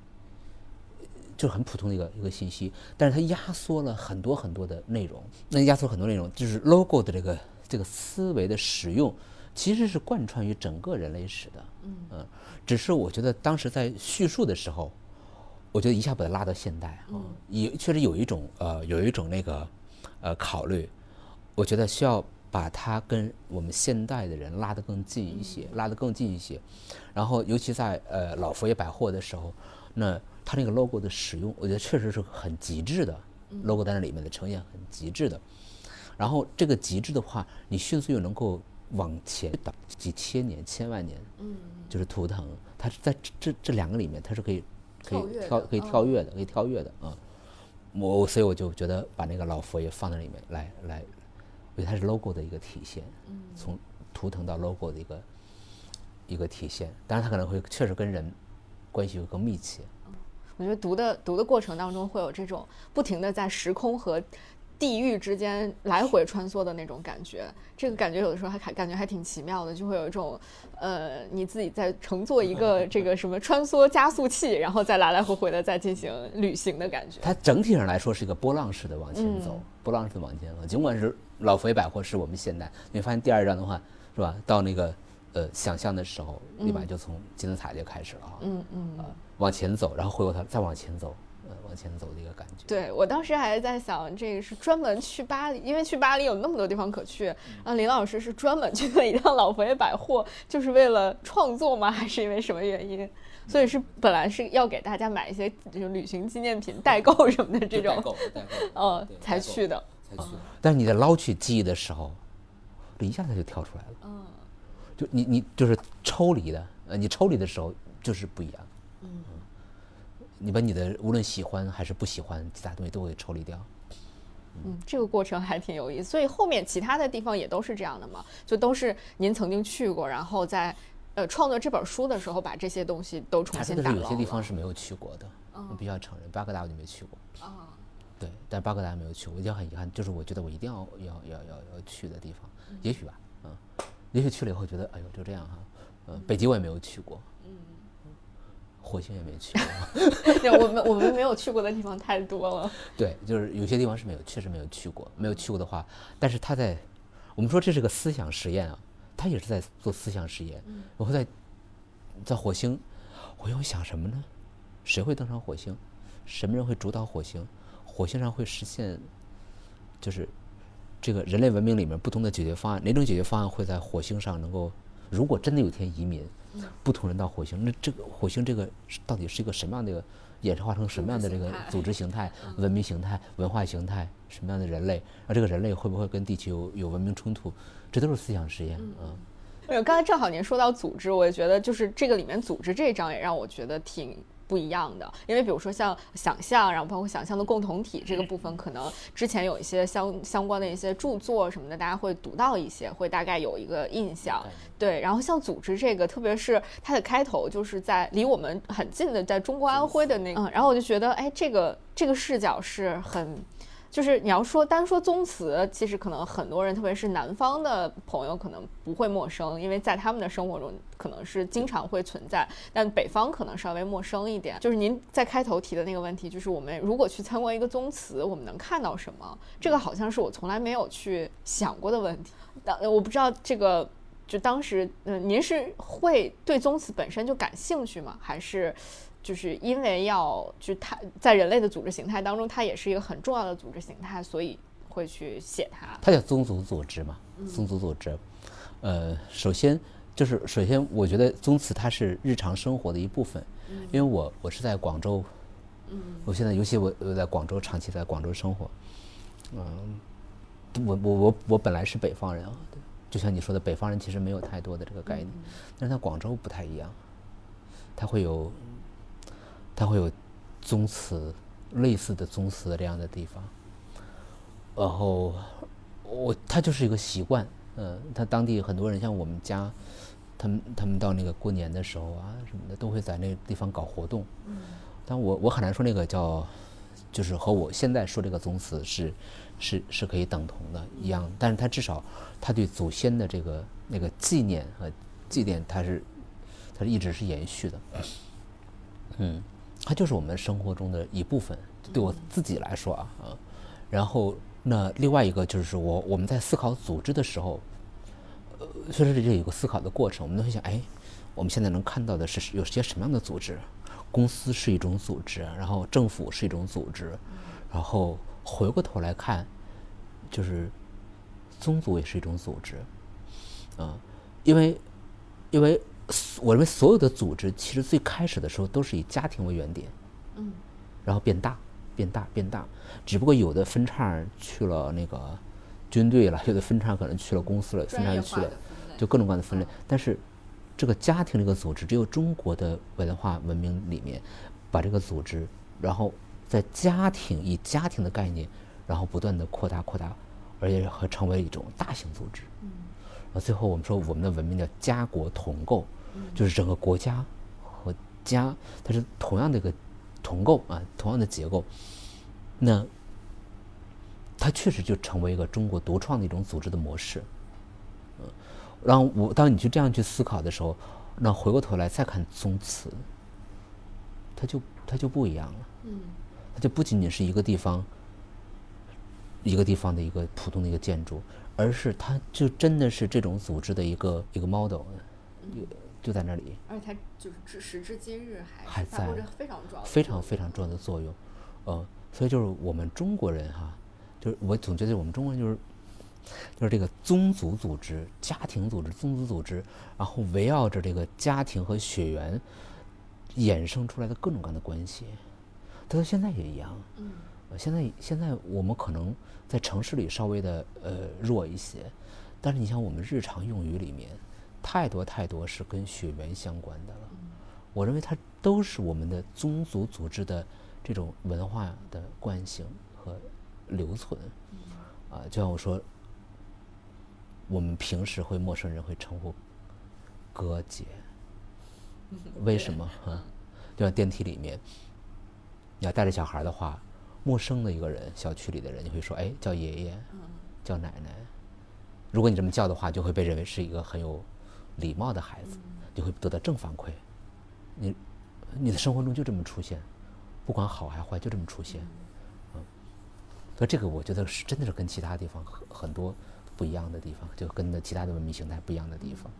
就很普通的一个一个信息，但是它压缩了很多很多的内容。那压缩很多内容，就是 logo 的这个这个思维的使用，其实是贯穿于整个人类史的。嗯。只是我觉得当时在叙述的时候，我觉得一下把它拉到现代嗯，也确实有一种呃有一种那个呃考虑，我觉得需要把它跟我们现代的人拉得更近一些，拉得更近一些。然后尤其在呃老佛爷百货的时候，那它那个 logo 的使用，我觉得确实是很极致的，logo 在那里面的呈现很极致的。然后这个极致的话，你迅速又能够往前倒几千年、千万年，嗯，就是图腾，它是在这这这两个里面，它是可以可以跳可以跳跃的，可以跳跃的啊。我所以我就觉得把那个老佛爷放在里面来来，我觉得它是 logo 的一个体现，从图腾到 logo 的一个一个体现。当然，它可能会确实跟人关系会更密切。我觉得读的读的过程当中会有这种不停的在时空和地域之间来回穿梭的那种感觉，这个感觉有的时候还感感觉还挺奇妙的，就会有一种呃你自己在乘坐一个 这个什么穿梭加速器，然后再来来回回的再进行旅行的感觉。它整体上来说是一个波浪式的往前走，嗯波浪式的往前走。尽管是老佛爷百货是我们现代，你会发现第二章的话是吧？到那个呃想象的时候，立马就从金字塔就开始了啊，嗯嗯。呃往前走，然后回过头再往前走，呃，往前走的一个感觉。对我当时还在想，这个是专门去巴黎，因为去巴黎有那么多地方可去。啊，林老师是专门去了一趟老佛爷百货，就是为了创作吗？还是因为什么原因？所以是本来是要给大家买一些就是旅行纪念品、代购什么的这种，够，代购呃，才去的。才去。但是你在捞取记忆的时候，这一下子就跳出来了。嗯，就你你就是抽离的，呃，你抽离的时候就是不一样。嗯，你把你的无论喜欢还是不喜欢其他东西都会抽离掉。嗯，这个过程还挺有意思。所以后面其他的地方也都是这样的嘛，就都是您曾经去过，然后在呃创作这本书的时候把这些东西都重新打有些地方是没有去过的，我必须要承认，巴格达我就没去过。啊。对，但巴格达没有去过，我就很遗憾，就是我觉得我一定要要要要要去的地方，也许吧，嗯，也许去了以后觉得，哎呦，就这样哈，嗯，北极我也没有去过，嗯，火星也没去过，对，我们我们没有去过的地方太多了。对，就是有些地方是没有，确实没有去过，没有去过的话，但是他在，我们说这是个思想实验啊，他也是在做思想实验，然后在在火星，火星会想什么呢？谁会登上火星？什么人会主导火星？火星上会实现，就是这个人类文明里面不同的解决方案，哪种解决方案会在火星上能够？如果真的有一天移民，不同人到火星，那这个火星这个到底是一个什么样的一个演化成什么样的这个组织形态、文明形态、文化形态，什么样的人类？而这个人类会不会跟地球有有文明冲突？这都是思想实验啊。呃，刚才正好您说到组织，我也觉得就是这个里面组织这一章也让我觉得挺不一样的，因为比如说像想象，然后包括想象的共同体这个部分，可能之前有一些相相关的一些著作什么的，大家会读到一些，会大概有一个印象。对，然后像组织这个，特别是它的开头就是在离我们很近的，在中国安徽的那个，嗯，然后我就觉得，哎，这个这个视角是很。就是你要说单说宗祠，其实可能很多人，特别是南方的朋友，可能不会陌生，因为在他们的生活中可能是经常会存在。但北方可能稍微陌生一点。就是您在开头提的那个问题，就是我们如果去参观一个宗祠，我们能看到什么？这个好像是我从来没有去想过的问题。当我不知道这个，就当时，嗯、您是会对宗祠本身就感兴趣吗？还是？就是因为要就它在人类的组织形态当中，它也是一个很重要的组织形态，所以会去写它。它叫宗族组织嘛，宗族组织。呃，首先就是首先，我觉得宗祠它是日常生活的一部分，因为我我是在广州，我现在尤其我我在广州长期在广州生活，嗯，我我我我本来是北方人啊，对，就像你说的，北方人其实没有太多的这个概念，但是在广州不太一样，它会有它会有宗祠类似的宗祠这样的地方，然后我它就是一个习惯，嗯，他当地很多人像我们家，他们他们到那个过年的时候啊什么的，都会在那个地方搞活动。但我我很难说那个叫，就是和我现在说这个宗祠是是是可以等同的一样，但是它至少它对祖先的这个那个纪念和祭奠，它是它是一直是延续的。嗯，它就是我们生活中的一部分。对我自己来说啊，啊，然后那另外一个就是我我们在思考组织的时候，呃，确实是这有个思考的过程。我们都会想，哎，我们现在能看到的是有些什么样的组织？公司是一种组织，然后政府是一种组织，然后回过头来看，就是宗族也是一种组织，嗯，因为因为我认为所有的组织其实最开始的时候都是以家庭为原点，嗯，然后变大，变大，变大，只不过有的分叉去了那个军队了，有的分叉可能去了公司了，分叉又去了，就各种各样的分类。但是这个家庭这个组织，只有中国的文化文明里面，把这个组织，然后在家庭以家庭的概念，然后不断的扩大扩大，而且和成为一种大型组织。然后最后我们说我们的文明叫家国同构，就是整个国家和家它是同样的一个同构啊，同样的结构。那它确实就成为一个中国独创的一种组织的模式。嗯，然后我当你去这样去思考的时候，那回过头来再看宗祠，它就它就不一样了。嗯，它就不仅仅是一个地方，一个地方的一个普通的一个建筑，而是它就真的是这种组织的一个一个 model，就就在那里。而且它就是至时至今日还还在发挥着非常重要的非常非常重要的作用，呃，所以就是我们中国人哈，就是我总觉得我们中国人就是就是这个宗族组织、家庭组织、宗族组织，然后围绕着这个家庭和血缘衍生出来的各种各样的关系，它到现在也一样。嗯呃，现在现在我们可能在城市里稍微的呃弱一些，但是你像我们日常用语里面，太多太多是跟血缘相关的了。我认为它都是我们的宗族组织的这种文化的惯性和留存。啊，就像我说，我们平时会陌生人会称呼哥姐，为什么啊？就像电梯里面，你要带着小孩的话，陌生的一个人，小区里的人，你会说，哎，叫爷爷，叫奶奶。如果你这么叫的话，就会被认为是一个很有礼貌的孩子，就会得到正反馈。你你的生活中就这么出现，不管好还坏，就这么出现。嗯，所以这个我觉得是真的是跟其他地方很很多不一样的地方，就跟的其他的文明形态不一样的地方。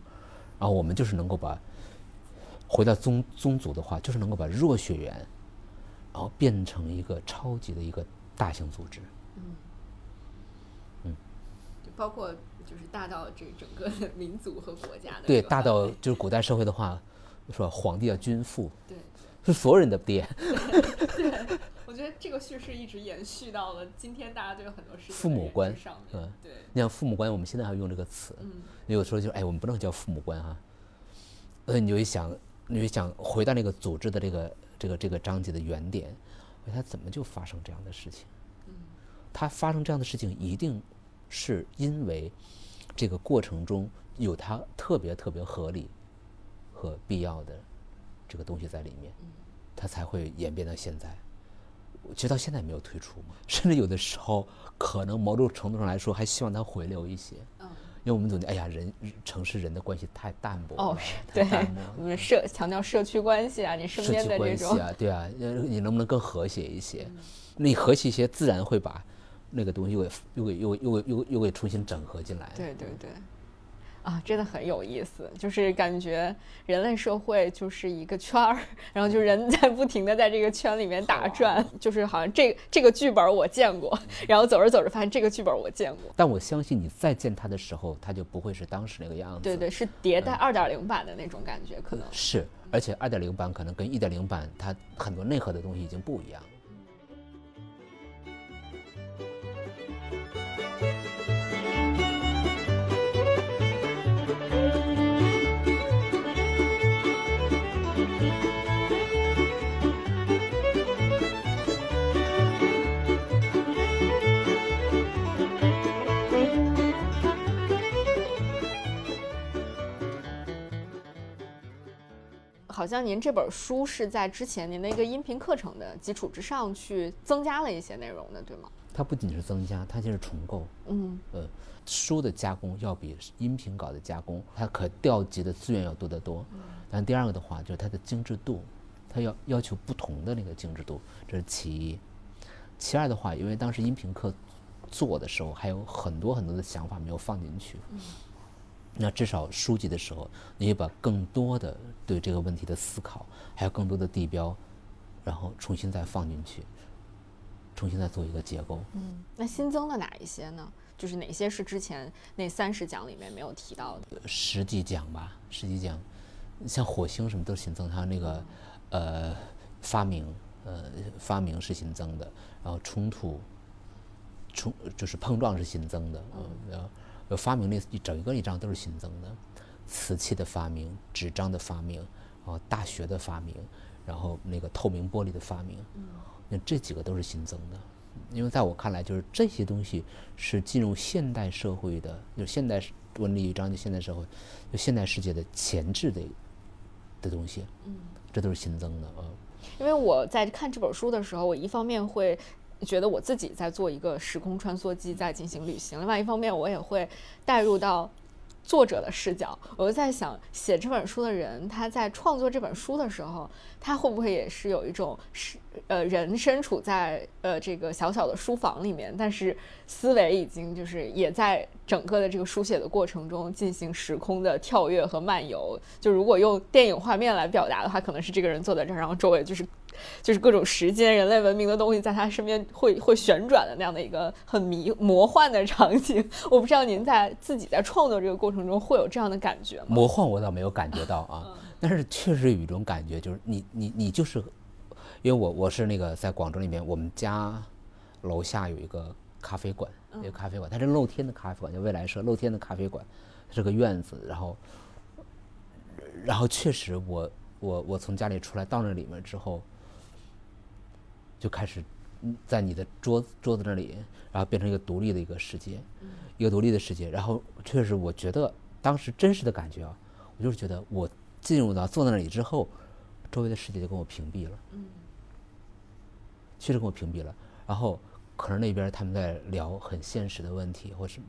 然后我们就是能够把回到宗宗族的话，就是能够把弱血缘，然后变成一个超级的一个大型组织。嗯。就包括就是大到这整个民族和国家的对，大到就是古代社会的话，说皇帝叫君父，对。是所有人的爹，对我觉得这个叙事一直延续到了今天，大家对很多事情父母官上面。嗯。对，你像父母官，我们现在还用这个词，嗯。有时候就哎，我们不能叫父母官哈。呃，你就会想，你就想回到那个组织的这个这个这个章节的原点，他怎么就发生这样的事情？他发生这样的事情，一定是因为这个过程中有他特别特别合理和必要的这个东西在里面，他才会演变到现在。其实到现在没有退出嘛，甚至有的时候可能某种程度上来说，还希望它回流一些。嗯因为我们总觉得，哎呀，人城市人的关系太淡薄了，哦对我们社强调社区关系啊，你身边的这种关系啊，对啊，呃你能不能更和谐一些？嗯你和谐一些，自然会把那个东西又给又给又给又给又给又给重新整合进来。对对对，啊，真的很有意思，就是感觉人类社会就是一个圈儿，然后就人在不停的在这个圈里面打转，就是好像这个这个剧本我见过，然后走着走着发现这个剧本我见过，但我相信你再见他的时候，他就不会是当时那个样子。对对，是迭代二点零版的那种感觉，可能。是，而且二点零版可能跟一点零版它很多内核的东西已经不一样了。好像您这本书是在之前您的一个音频课程的基础之上去增加了一些内容的，对吗？它不仅是增加，它就是重构。嗯呃，书的加工要比音频稿的加工，它可调集的资源要多得多。但第二个的话，就是它的精致度，它要要求不同的那个精致度，这是其一。其二的话，因为当时音频课做的时候，还有很多很多的想法没有放进去。那至少书籍的时候，你也把更多的对这个问题的思考，还有更多的地标，然后重新再放进去，重新再做一个结构。嗯，那新增了哪一些呢？就是哪些是之前那三十讲里面没有提到的？十几讲吧，十几讲，像火星什么都是新增，还有那个呃发明，呃发明是新增的，然后冲突冲就是碰撞是新增的，嗯，然后呃发明那一整个一章都是新增的，瓷器的发明、纸张的发明，然后大学的发明，然后那个透明玻璃的发明，那这几个都是新增的。因为在我看来，就是这些东西是进入现代社会的，就现代文理与章就现代社会，就现代世界的前置的的东西，嗯，这都是新增的啊。因为我在看这本书的时候，我一方面会觉得我自己在做一个时空穿梭机，在进行旅行；另外一方面，我也会带入到作者的视角。我就在想，写这本书的人，他在创作这本书的时候，他会不会也是有一种是呃人身处在呃这个小小的书房里面，但是思维已经就是也在整个的这个书写的过程中进行时空的跳跃和漫游。就如果用电影画面来表达的话，可能是这个人坐在这儿，然后周围就是就是各种时间、人类文明的东西在他身边会会旋转的那样的一个很迷魔幻的场景。我不知道您在自己在创作这个过程中会有这样的感觉吗？魔幻我倒没有感觉到啊，但是确实有一种感觉，就是你你你就是，因为我我是那个在广州里面，我们家楼下有一个咖啡馆，一个咖啡馆，它是露天的咖啡馆，叫未来社露天的咖啡馆，它是个院子，然后然后确实我我我从家里出来到那里面之后，就开始嗯在你的桌子桌子那里，然后变成一个独立的一个世界，一个独立的世界。然后确实，我觉得当时真实的感觉啊，我就是觉得我进入到坐在那里之后，周围的世界就跟我屏蔽了，确实跟我屏蔽了。然后可能那边他们在聊很现实的问题或什么，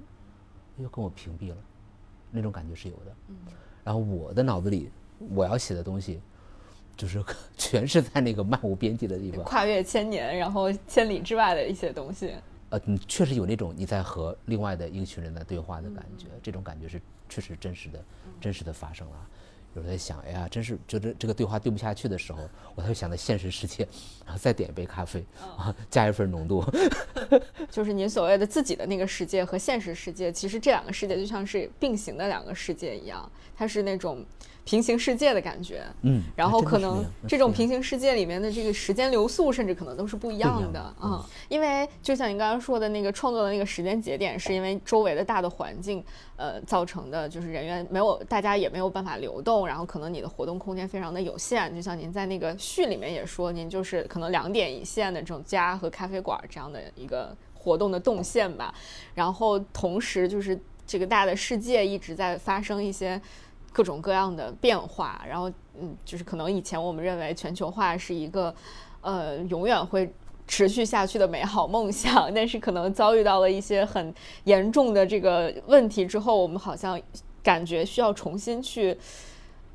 又跟我屏蔽了，那种感觉是有的。然后我的脑子里我要写的东西，就是 全是在那个漫无边际的地方。跨越千年，然后千里之外的一些东西。呃，你确实有那种你在和另外的一群人在对话的感觉，这种感觉是确实真实的，真实的发生了。有时候在想，哎呀，真是觉得这个对话对不下去的时候，我才会想到现实世界，然后再点一杯咖啡，啊，加一份浓度。就是您所谓的自己的那个世界和现实世界，其实这两个世界就像是并行的两个世界一样，它是那种平行世界的感觉。嗯，然后可能这种平行行世界里面的这个时间流速，甚至可能都是不一样的不一样的嗯，因为就像您刚刚说的那个创作的那个时间节点，是因为周围的大的环境，呃，造成的，就是人员没有，大家也没有办法流动，然后可能你的活动空间非常的有限。就像您在那个序里面也说，您就是可能两点一线的这种家和咖啡馆这样的一个活动的动线吧。然后同时就是这个大的世界一直在发生一些各种各样的变化，然后嗯，就是可能以前我们认为全球化是一个呃永远会持续下去的美好梦想，但是可能遭遇到了一些很严重的这个问题之后，我们好像感觉需要重新去。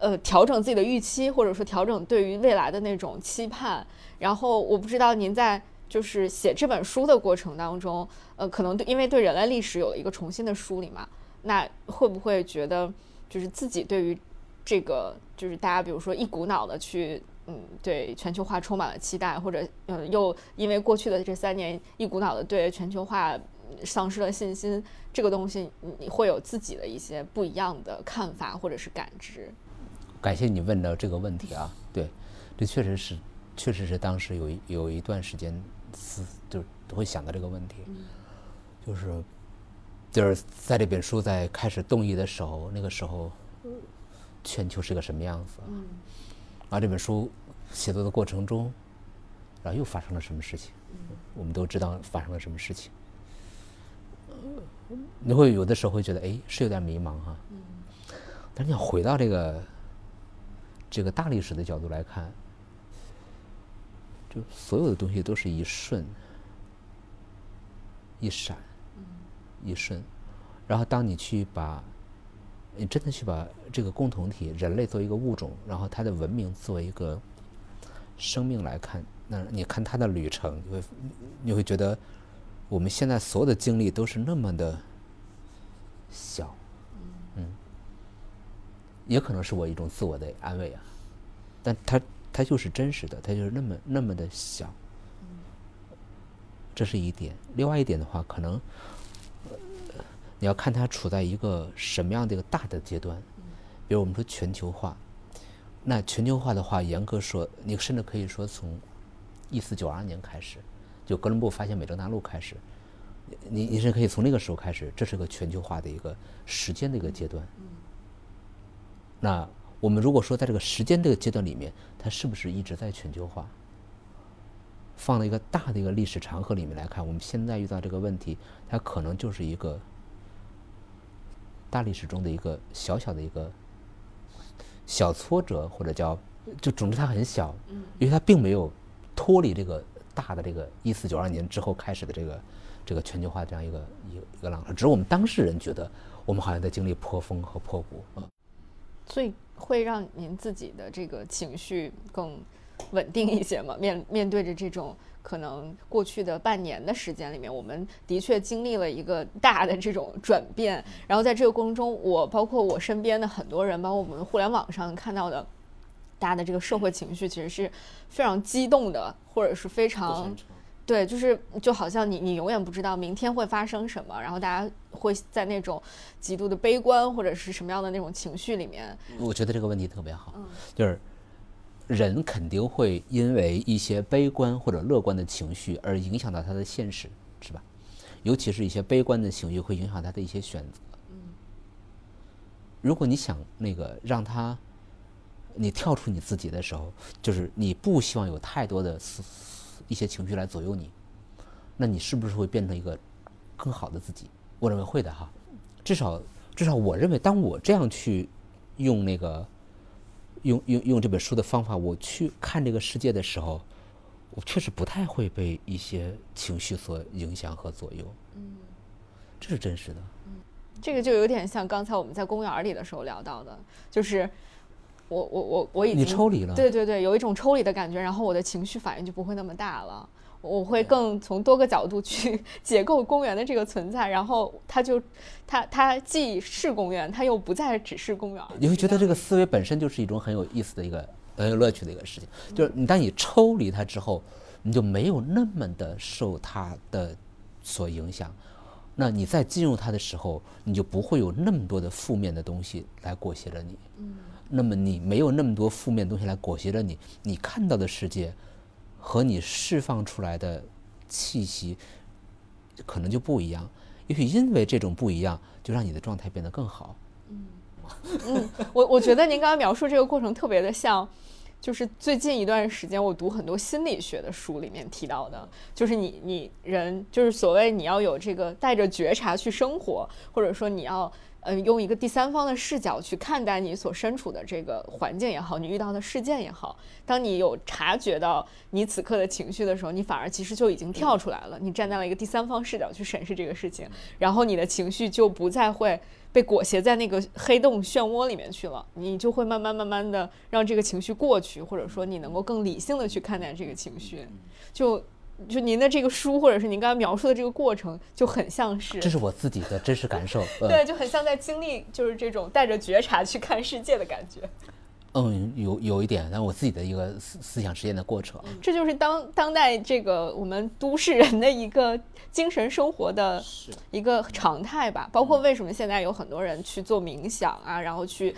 呃，调整自己的预期，或者说调整对于未来的那种期盼。然后我不知道您在就是写这本书的过程当中，呃，可能对因为对人类历史有了一个重新的梳理嘛，那会不会觉得就是自己对于这个就是大家比如说一股脑的去嗯对全球化充满了期待，或者呃又因为过去的这三年一股脑的对全球化丧失了信心，这个东西你会有自己的一些不一样的看法或者是感知。感谢你问的这个问题啊，对，这确实是，确实是当时有一有一段时间思就是会想到这个问题，就是就是在这本书在开始动议的时候，那个时候全球是个什么样子？嗯，然后这本书写作的过程中，然后又发生了什么事情？我们都知道发生了什么事情，你会有的时候会觉得哎是有点迷茫哈，但是你要回到这个。这个大历史的角度来看，就所有的东西都是一瞬、一闪、一瞬，然后当你去把，你真的去把这个共同体人类作为一个物种，然后它的文明作为一个生命来看，那你看它的旅程，你会你会觉得我们现在所有的经历都是那么的小。嗯。也可能是我一种自我的安慰啊，但它它就是真实的，它就是那么那么的小，这是一点。另外一点的话，可能你要看它处在一个什么样的一个大的阶段，比如我们说全球化，那全球化的话，严格说，你甚至可以说从一四九二年开始，就哥伦布发现美洲大陆开始，你你是可以从那个时候开始，这是个全球化的一个时间的一个阶段。那我们如果说在这个时间这个阶段里面，它是不是一直在全球化？放到一个大的一个历史长河里面来看，我们现在遇到这个问题，它可能就是一个大历史中的一个小小的一个小挫折，或者叫就总之它很小，因为它并没有脱离这个大的这个一四九二年之后开始的这个这个全球化这样一个一个一个浪潮，只是我们当事人觉得我们好像在经历破风和破谷啊。所以会让您自己的这个情绪更稳定一些吗？面面对着这种可能过去的半年的时间里面，我们的确经历了一个大的这种转变。然后在这个过程中，我包括我身边的很多人，包括我们互联网上看到的，大家的这个社会情绪其实是非常激动的，或者是非常。对，就是就好像你你永远不知道明天会发生什么，然后大家会在那种极度的悲观或者是什么样的那种情绪里面。我觉得这个问题特别好，就是人肯定会因为一些悲观或者乐观的情绪而影响到他的现实，是吧？尤其是一些悲观的情绪会影响他的一些选择。嗯，如果你想那个让他你跳出你自己的时候，就是你不希望有太多的。一些情绪来左右你，那你是不是会变成一个更好的自己？我认为会的哈，至少至少我认为，当我这样去用那个用用用这本书的方法，我去看这个世界的时候，我确实不太会被一些情绪所影响和左右。嗯，这是真实的。嗯，这个就有点像刚才我们在公园里的时候聊到的，就是。我我我我已经你抽离了，对对对，有一种抽离的感觉，然后我的情绪反应就不会那么大了，我会更从多个角度去 解构公园的这个存在，然后它就它它既是公园，它又不再只是公园。你会觉得这个思维本身就是一种很有意思的一个很有乐趣的一个事情，就是你当你抽离它之后，你就没有那么的受它的所影响，那你在进入它的时候，你就不会有那么多的负面的东西来裹挟着你。嗯。那么你没有那么多负面东西来裹挟着你，你看到的世界和你释放出来的气息可能就不一样。也许因为这种不一样，就让你的状态变得更好。嗯，我我觉得您刚刚描述这个过程特别的像，就是最近一段时间我读很多心理学的书里面提到的，就是你你人就是所谓你要有这个带着觉察去生活，或者说你要。呃，用一个第三方的视角去看待你所身处的这个环境也好，你遇到的事件也好。当你有察觉到你此刻的情绪的时候，你反而其实就已经跳出来了，你站在了一个第三方视角去审视这个事情，然后你的情绪就不再会被裹挟在那个黑洞漩涡里面去了，你就会慢慢慢慢的让这个情绪过去，或者说你能够更理性的去看待这个情绪，就。就您的这个书，或者是您刚才描述的这个过程，就很像是这是我自己的真实感受。呃 对，就很像在经历就是这种带着觉察去看世界的感觉。嗯，有有一点，但我自己的一个思思想实验的过程。这就是当当代这个我们都市人的一个精神生活的一个常态吧。包括为什么现在有很多人去做冥想啊，然后去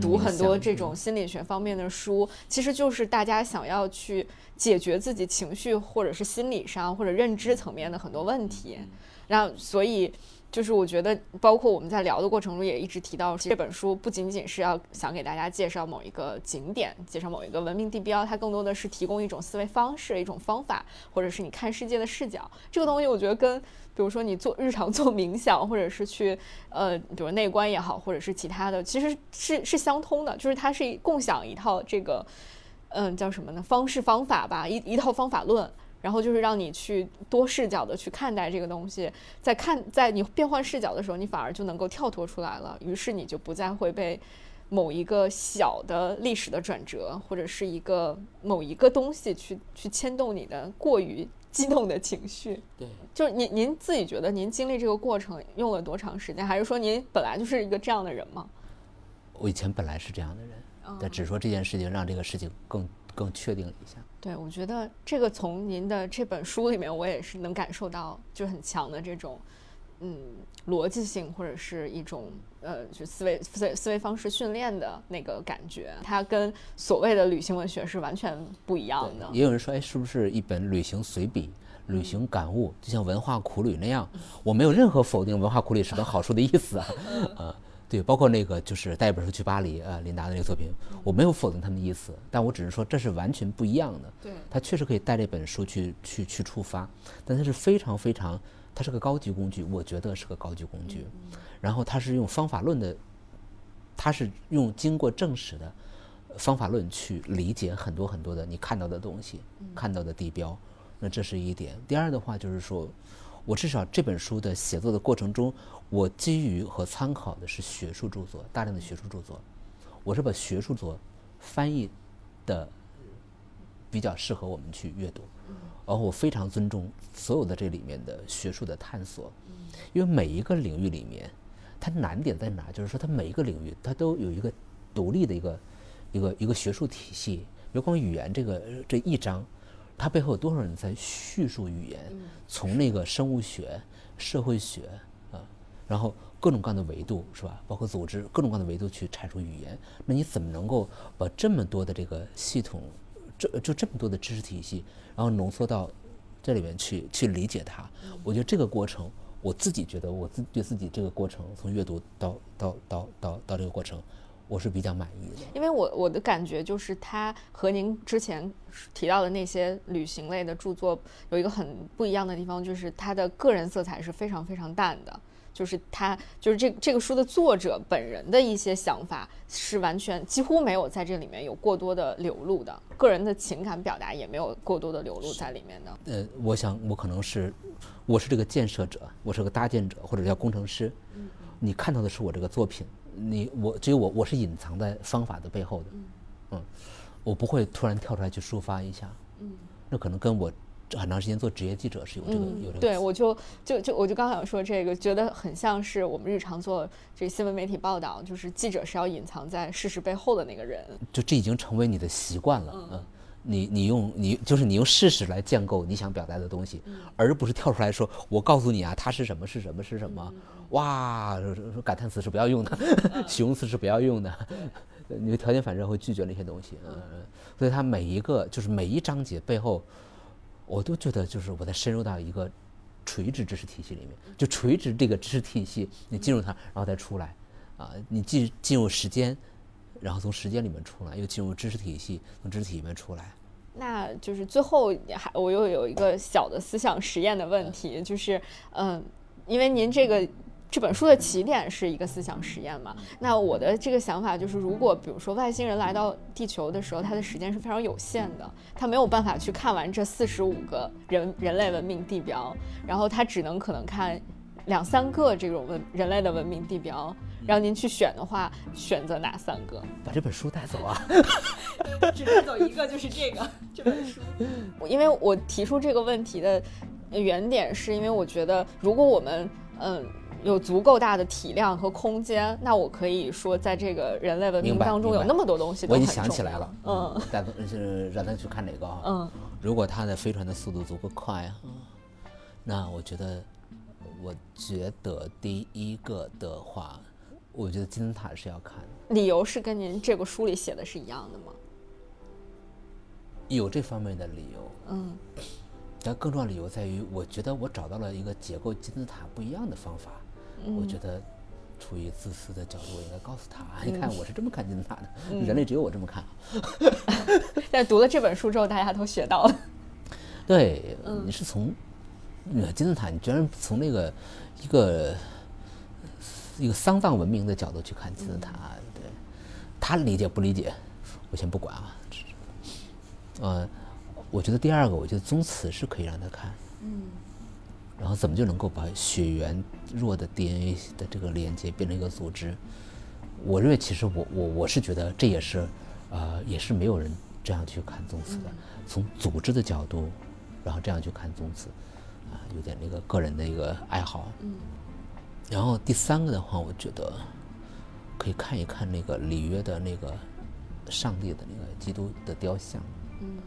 读很多这种心理学方面的书，其实就是大家想要去解决自己情绪或者是心理上或者认知层面的很多问题。然后，所以就是我觉得，包括我们在聊的过程中也一直提到，这本书不仅仅是要想给大家介绍某一个景点，介绍某一个文明地标，它更多的是提供一种思维方式、一种方法，或者是你看世界的视角。这个东西，我觉得跟比如说你做日常做冥想，或者是去呃，比如内观也好，或者是其他的，其实是是相通的，就是它是共享一套这个嗯叫什么呢方式方法吧，一一套方法论。然后就是让你去多视角的去看待这个东西，在看在你变换视角的时候，你反而就能够跳脱出来了，于是你就不再会被某一个小的历史的转折，或者是一个某一个东西去去牵动你的过于激动的情绪。对，就是您您自己觉得您经历这个过程用了多长时间，还是说您本来就是一个这样的人吗？我以前本来是这样的人，但只是说这件事情让这个事情更更确定了一下。对，我觉得这个从您的这本书里面，我也是能感受到，就很强的这种，嗯，逻辑性或者是一种呃，就思维思维思维方式训练的那个感觉，它跟所谓的旅行文学是完全不一样的。也有人说，哎，是不是一本旅行随笔、旅行感悟，就像文化苦旅那样？我没有任何否定文化苦旅是本好书的意思啊，啊。对，包括那个就是带一本书去巴黎，呃，琳达的那个作品，我没有否定他们的意思，但我只是说这是完全不一样的。对，他确实可以带这本书去去去出发，但它是非常非常，它是个高级工具，我觉得是个高级工具。然后它是用方法论的，它是用经过证实的方法论去理解很多很多的你看到的东西，看到的地标。那这是一点。第二的话就是说，我至少这本书的写作的过程中，我基于和参考的是学术著作，大量的学术著作。我是把学术作翻译的比较适合我们去阅读，然后我非常尊重所有的这里面的学术的探索，因为每一个领域里面，它难点在哪？就是说它每一个领域它都有一个独立的一个一个一个学术体系。比如光语言这个这一章，它背后有多少人在叙述语言？从那个生物学、社会学啊，然后各种各样的维度是吧？包括组织各种各样的维度去阐述语言，那你怎么能够把这么多的这个系统，这就这么多的知识体系，然后浓缩到这里面去去理解它？我觉得这个过程，我自己觉得我自对自己这个过程，从阅读到到到到到这个过程，我是比较满意的。因为我我的感觉就是，它和您之前提到的那些旅行类的著作有一个很不一样的地方，就是它的个人色彩是非常非常淡的。就是他，就是这这个书的作者本人的一些想法是完全几乎没有在这里面有过多的流露的，个人的情感表达也没有过多的流露在里面的。呃，我想我可能是，我是这个建设者，我是个搭建者，或者叫工程师。你看到的是我这个作品，你我只有我我是隐藏在方法的背后的，嗯，我不会突然跳出来去抒发一下，嗯，那可能跟我很长时间做职业记者是有这个、有这个嗯对，我就就就我就刚想说这个，觉得很像是我们日常做这新闻媒体报道，就是记者是要隐藏在事实背后的那个人。就这已经成为你的习惯了，嗯。你你用你就是你用事实来建构你想表达的东西，而不是跳出来说，我告诉你啊，它是什么是什么是什么，哇，说感叹词是不要用的，形容词是不要用的，你的条件反射会拒绝那些东西，嗯，所以它每一个就是每一章节背后，我都觉得就是我在深入到一个垂直知识体系里面，就垂直这个知识体系，你进入它，然后再出来，啊，你进进入时间。然后从时间里面出来，又进入知识体系，从知识体系里面出来。那就是最后还我又有一个小的思想实验的问题，就是嗯，因为您这个这本书的起点是一个思想实验嘛。那我的这个想法就是，如果比如说外星人来到地球的时候，他的时间是非常有限的，他没有办法去看完这四十五个人人类文明地标，然后他只能可能看两三个这种文人类的文明地标。让您去选的话，选择哪三个？把这本书带走啊！只带走一个，就是这个 这本书。因为我提出这个问题的原点，是因为我觉得，如果我们嗯有足够大的体量和空间，那我可以说，在这个人类文明当中有那么多东西都我已。经想起来了，嗯，带是让他去看哪个啊？嗯，如果他的飞船的速度足够快啊，那我觉得，我觉得第一个的话，我觉得金字塔是要看的，理由是跟您这个书里写的是一样的吗？有这方面的理由。嗯但更重要的理由在于，我觉得我找到了一个解构金字塔不一样的方法。我觉得，出于自私的角度，我应该告诉他：你看，我是这么看金字塔的，人类只有我这么看啊。但读了这本书之后，大家都学到了。对，你是从呃金字塔，你居然从那个一个一个丧葬文明的角度去看金字塔，对他理解不理解，我先不管啊。呃，我觉得第二个，我觉得宗祠是可以让他看，嗯，然后怎么就能够把血缘弱的 DNA 的这个连接变成一个组织？我认为，其实我我我是觉得这也是，呃，也是没有人这样去看宗祠的，从组织的角度，然后这样去看宗祠，啊，有点那个个人的一个爱好。嗯。然后第三个的话，我觉得可以看一看那个里约的那个上帝的那个基督的雕像。嗯。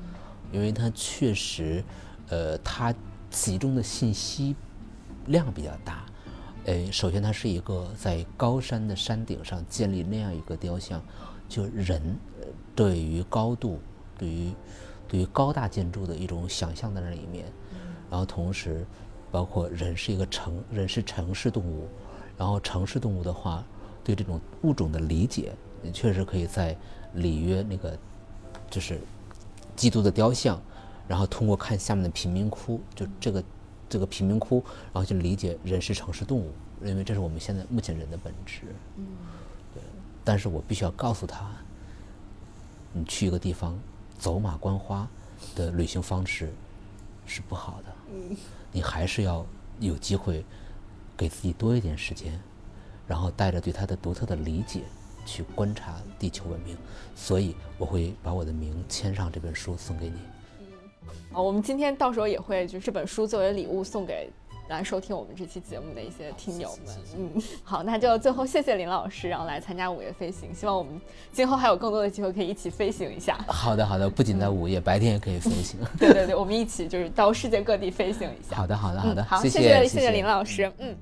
因为它确实，呃，它集中的信息量比较大。呃，首先它是一个在高山的山顶上建立那样一个雕像，就人呃对于高度、对于对于高大建筑的一种想象的那里面，然后同时包括人是一个城，人是城市动物，然后城市动物的话，对这种物种的理解，也确实可以在里约那个就是基督的雕像，然后通过看下面的贫民窟，就这个这个贫民窟，然后去理解人是城市动物，因为这是我们现在目前人的本质。嗯，对。但是我必须要告诉他，你去一个地方走马观花的旅行方式是不好的。你还是要有机会给自己多一点时间，然后带着对它的独特的理解去观察地球文明。所以我会把我的名签上这本书送给你。啊，我们今天到时候也会就这本书作为礼物送给来收听我们这期节目的一些听友们。嗯，好，那就最后谢谢林老师，然后来参加午夜飞行，希望我们今后还有更多的机会可以一起飞行一下。好的，好的，不仅在午夜，白天也可以飞行。对对对，我们一起就是到世界各地飞行一下。好的，好的，好的，嗯好，谢谢谢谢林老师，嗯。